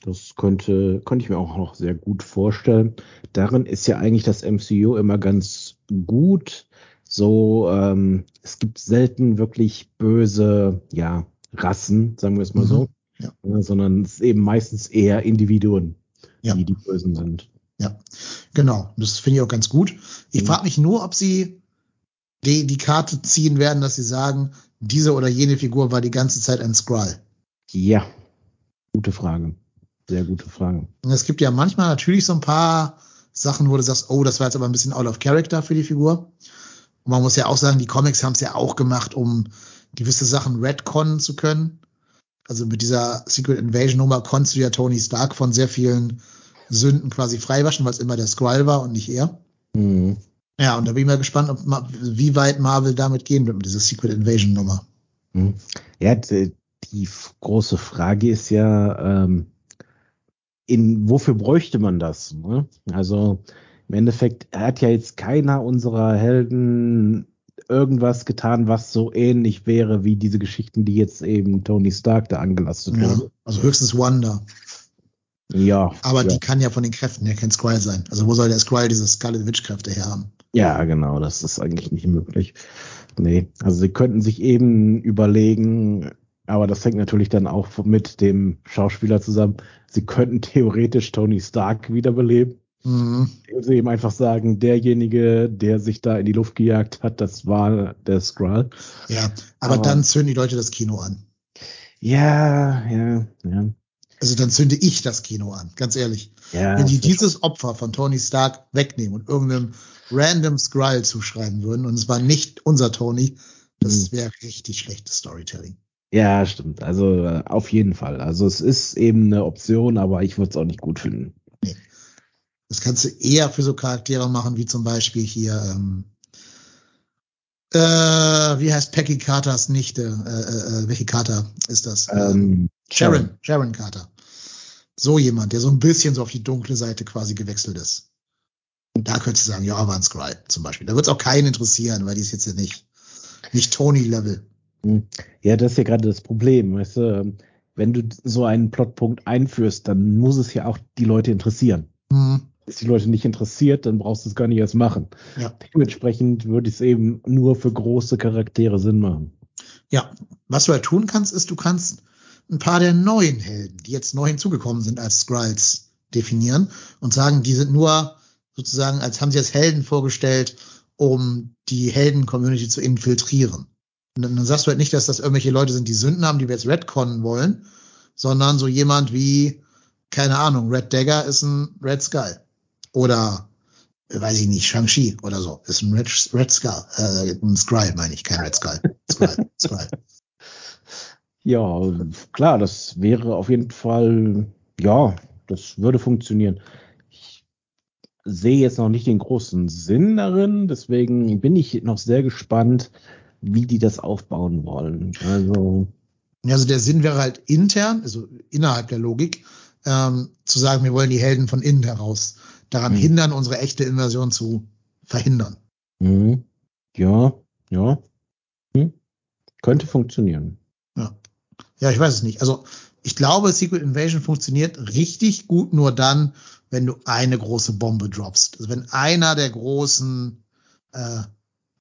Das könnte, könnte ich mir auch noch sehr gut vorstellen. Darin ist ja eigentlich das MCU immer ganz gut. So, ähm, es gibt selten wirklich böse, ja, Rassen, sagen wir es mal mhm. so, ja. Ja, sondern es ist eben meistens eher Individuen, ja. die die Bösen sind. Ja, genau. Das finde ich auch ganz gut. Ich mhm. frage mich nur, ob sie die, die Karte ziehen werden, dass sie sagen, diese oder jene Figur war die ganze Zeit ein Skrull? Ja, gute Frage. Sehr gute Frage. Es gibt ja manchmal natürlich so ein paar Sachen, wo du sagst, oh, das war jetzt aber ein bisschen out of character für die Figur. Und man muss ja auch sagen, die Comics haben es ja auch gemacht, um gewisse Sachen retconnen zu können. Also mit dieser Secret Invasion Nummer konntest du ja Tony Stark von sehr vielen Sünden quasi freiwaschen, weil es immer der Skrull war und nicht er. Mhm. Ja, und da bin ich mal gespannt, ob, wie weit Marvel damit gehen wird mit dieser Secret Invasion Nummer. Mhm. Ja, die, die große Frage ist ja, ähm, in wofür bräuchte man das? Ne? Also im Endeffekt hat ja jetzt keiner unserer Helden irgendwas getan, was so ähnlich wäre wie diese Geschichten, die jetzt eben Tony Stark da angelastet ja, wurden. Also höchstens Wanda. Ja. Aber ja. die kann ja von den Kräften her kein Skrull sein. Also wo soll der Skrull diese Scarlet Witch Kräfte her haben? Ja, genau, das ist eigentlich nicht möglich. Nee, also sie könnten sich eben überlegen, aber das hängt natürlich dann auch mit dem Schauspieler zusammen. Sie könnten theoretisch Tony Stark wiederbeleben. Mhm. Sie eben einfach sagen, derjenige, der sich da in die Luft gejagt hat, das war der Skrull. Ja, aber, aber dann zünden die Leute das Kino an. Ja, ja, ja. Also dann zünde ich das Kino an, ganz ehrlich. Ja, Wenn die dieses Opfer von Tony Stark wegnehmen und irgendeinem random Skrull zuschreiben würden und es war nicht unser Tony, das wäre richtig schlechtes Storytelling. Ja, stimmt. Also äh, auf jeden Fall. Also es ist eben eine Option, aber ich würde es auch nicht gut finden. Nee. Das kannst du eher für so Charaktere machen, wie zum Beispiel hier, ähm, äh, wie heißt Peggy Carters Nichte? Äh, äh, welche Carter ist das? Ähm, Sharon, Sharon Carter. So jemand, der so ein bisschen so auf die dunkle Seite quasi gewechselt ist. Und da könntest du sagen, ja, war ein Skrull zum Beispiel. Da wird es auch keinen interessieren, weil die ist jetzt ja nicht, nicht Tony-Level. Ja, das ist ja gerade das Problem, weißt du, wenn du so einen Plotpunkt einführst, dann muss es ja auch die Leute interessieren. Mhm. Ist die Leute nicht interessiert, dann brauchst du es gar nicht erst machen. Ja. Dementsprechend würde es eben nur für große Charaktere Sinn machen. Ja, was du halt tun kannst, ist, du kannst ein paar der neuen Helden, die jetzt neu hinzugekommen sind als Skrulls, definieren und sagen, die sind nur sozusagen, als haben sie als Helden vorgestellt, um die Helden-Community zu infiltrieren. Und dann, sagst du halt nicht, dass das irgendwelche Leute sind, die Sünden haben, die wir jetzt retconnen wollen, sondern so jemand wie, keine Ahnung, Red Dagger ist ein Red Skull. Oder, weiß ich nicht, Shang-Chi oder so, ist ein Red, Red Skull, äh, ein Skrull meine ich, kein Red Skull. Skrull, (laughs) Skrull. Ja, klar, das wäre auf jeden Fall, ja, das würde funktionieren. Ich sehe jetzt noch nicht den großen Sinn darin, deswegen bin ich noch sehr gespannt, wie die das aufbauen wollen. Also, also der Sinn wäre halt intern, also innerhalb der Logik, ähm, zu sagen, wir wollen die Helden von innen heraus daran Mhm. hindern, unsere echte Invasion zu verhindern. mhm. ja, ja, hm. könnte funktionieren. Ja. ja, ich weiß es nicht. Also ich glaube, Secret Invasion funktioniert richtig gut nur dann, wenn du eine große Bombe droppst. Also wenn einer der großen, äh, weißt du,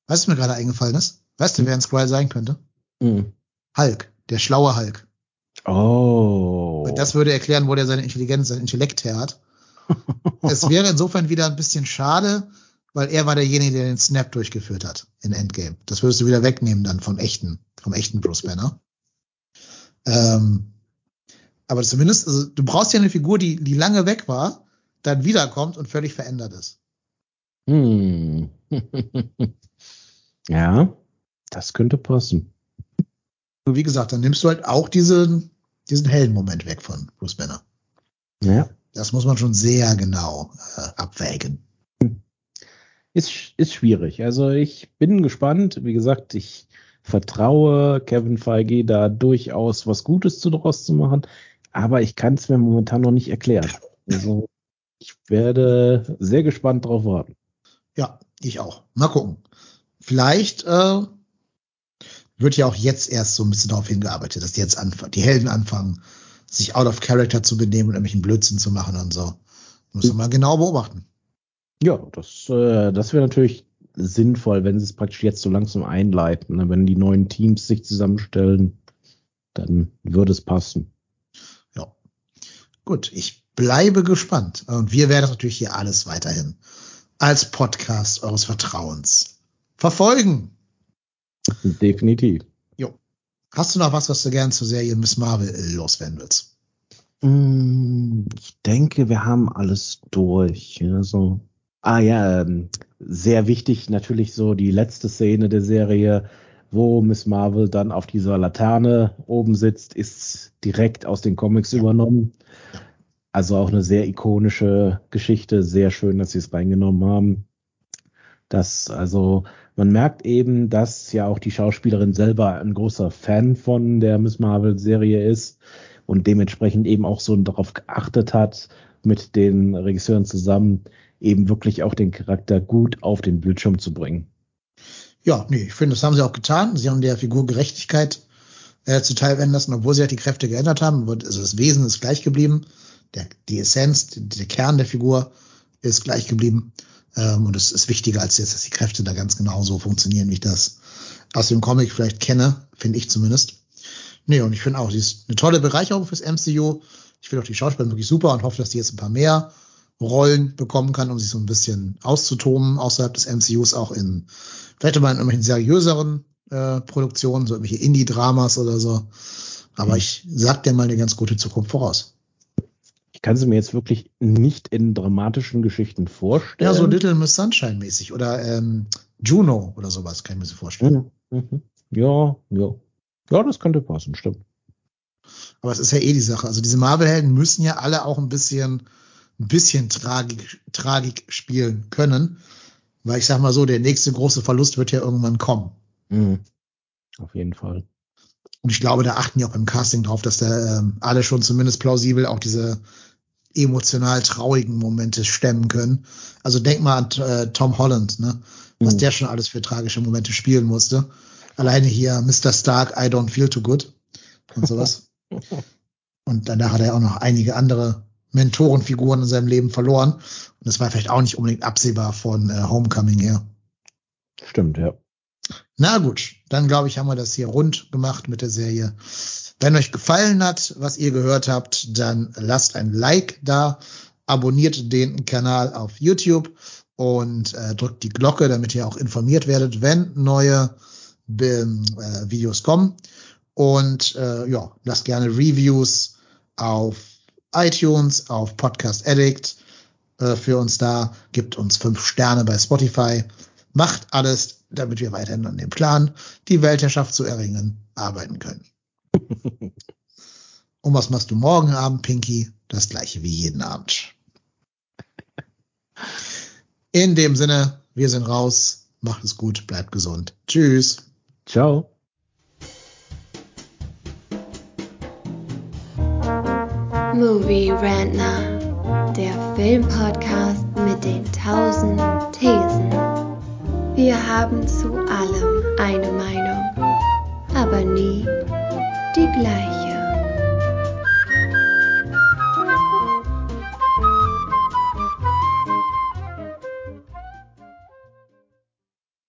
was mir gerade eingefallen ist? Weißt du, wer ein Skrull sein könnte? Mhm. Hulk, der schlaue Hulk. Oh. Und das würde erklären, wo der seine Intelligenz, sein Intellekt her hat. (laughs) es wäre insofern wieder ein bisschen schade, weil er war derjenige, der den Snap durchgeführt hat in Endgame. Das würdest du wieder wegnehmen dann vom echten, vom echten Bruce Banner. Ähm, aber zumindest, also du brauchst ja eine Figur, die, die lange weg war, dann wiederkommt und völlig verändert ist. Hm. (laughs) ja, das könnte passen. Und wie gesagt, dann nimmst du halt auch diesen, diesen hellen Moment weg von Bruce Banner. Ja. Das muss man schon sehr genau äh, abwägen. Ist, ist schwierig. Also ich bin gespannt. Wie gesagt, ich vertraue Kevin Feige da durchaus was Gutes zu draus zu machen, aber ich kann es mir momentan noch nicht erklären. Also ich werde sehr gespannt drauf warten. Ja, ich auch. Mal gucken. Vielleicht äh, wird ja auch jetzt erst so ein bisschen darauf hingearbeitet, dass die jetzt anfangen, die Helden anfangen, sich out of character zu benehmen und irgendwelchen Blödsinn zu machen und so. Müssen wir mal genau beobachten. Ja, das, äh, das wäre natürlich sinnvoll, wenn sie es praktisch jetzt so langsam einleiten. Ne? Wenn die neuen Teams sich zusammenstellen, dann würde es passen. Ja. Gut, ich bleibe gespannt. Und wir werden natürlich hier alles weiterhin als Podcast eures Vertrauens verfolgen. Definitiv. Jo. Hast du noch was, was du gern zur Serie Miss Marvel loswerden willst? Mm, ich denke, wir haben alles durch. Also, ah ja, ähm, sehr wichtig natürlich so die letzte Szene der Serie, wo Miss Marvel dann auf dieser Laterne oben sitzt, ist direkt aus den Comics übernommen. Also auch eine sehr ikonische Geschichte. Sehr schön, dass sie es reingenommen haben. Das, also, man merkt eben, dass ja auch die Schauspielerin selber ein großer Fan von der Miss Marvel Serie ist und dementsprechend eben auch so darauf geachtet hat, mit den Regisseuren zusammen eben wirklich auch den Charakter gut auf den Bildschirm zu bringen. Ja, nee, ich finde, das haben sie auch getan. Sie haben der Figur Gerechtigkeit äh, zuteil werden lassen, obwohl sie halt die Kräfte geändert haben. Also das Wesen ist gleich geblieben. Der, die Essenz, der Kern der Figur ist gleich geblieben. Ähm, und es ist wichtiger als jetzt, dass die Kräfte da ganz genau so funktionieren, wie ich das aus dem Comic vielleicht kenne, finde ich zumindest. Nee, und ich finde auch, sie ist eine tolle Bereicherung fürs MCU. Ich finde auch die Schauspielerin wirklich super und hoffe, dass die jetzt ein paar mehr Rollen bekommen kann, um sich so ein bisschen auszutoben außerhalb des MCUs, auch in vielleicht mal in irgendwelchen seriöseren äh, Produktionen, so irgendwelche Indie-Dramas oder so. Aber mhm. ich sag dir mal eine ganz gute Zukunft voraus. Ich kann sie mir jetzt wirklich nicht in dramatischen Geschichten vorstellen. Ja, so Little Miss Sunshine mäßig oder ähm, Juno oder sowas kann ich mir so vorstellen. Mhm. mhm. Ja, ja. Ja, das könnte passen, stimmt. Aber es ist ja eh die Sache. Also diese Marvel-Helden müssen ja alle auch ein bisschen, ein bisschen Tragik, Tragik spielen können. Weil ich sag mal so, der nächste große Verlust wird ja irgendwann kommen. Mhm. Auf jeden Fall. Und ich glaube, da achten die auch beim Casting drauf, dass da ähm, alle schon zumindest plausibel auch diese emotional traurigen Momente stemmen können. Also denk mal an äh, Tom Holland, ne? Was mhm. der schon alles für tragische Momente spielen musste. Alleine hier Mr. Stark, I don't feel too good und sowas. (laughs) und danach hat er auch noch einige andere Mentorenfiguren in seinem Leben verloren. Und das war vielleicht auch nicht unbedingt absehbar von äh, Homecoming her. Stimmt, ja. Na gut, dann glaube ich, haben wir das hier rund gemacht mit der Serie. Wenn euch gefallen hat, was ihr gehört habt, dann lasst ein Like da, abonniert den Kanal auf YouTube und äh, drückt die Glocke, damit ihr auch informiert werdet, wenn neue äh, Videos kommen. Und äh, ja, lasst gerne Reviews auf iTunes, auf Podcast Addict äh, für uns da. Gibt uns fünf Sterne bei Spotify. Macht alles, damit wir weiterhin an dem Plan, die Weltherrschaft zu erringen, arbeiten können. (laughs) Und was machst du morgen Abend, Pinky? Das gleiche wie jeden Abend. In dem Sinne, wir sind raus. Macht es gut, bleibt gesund. Tschüss. Ciao. Movie Rantner, der Filmpodcast mit den tausend Thesen. Wir haben zu allem eine Meinung, aber nie die gleiche.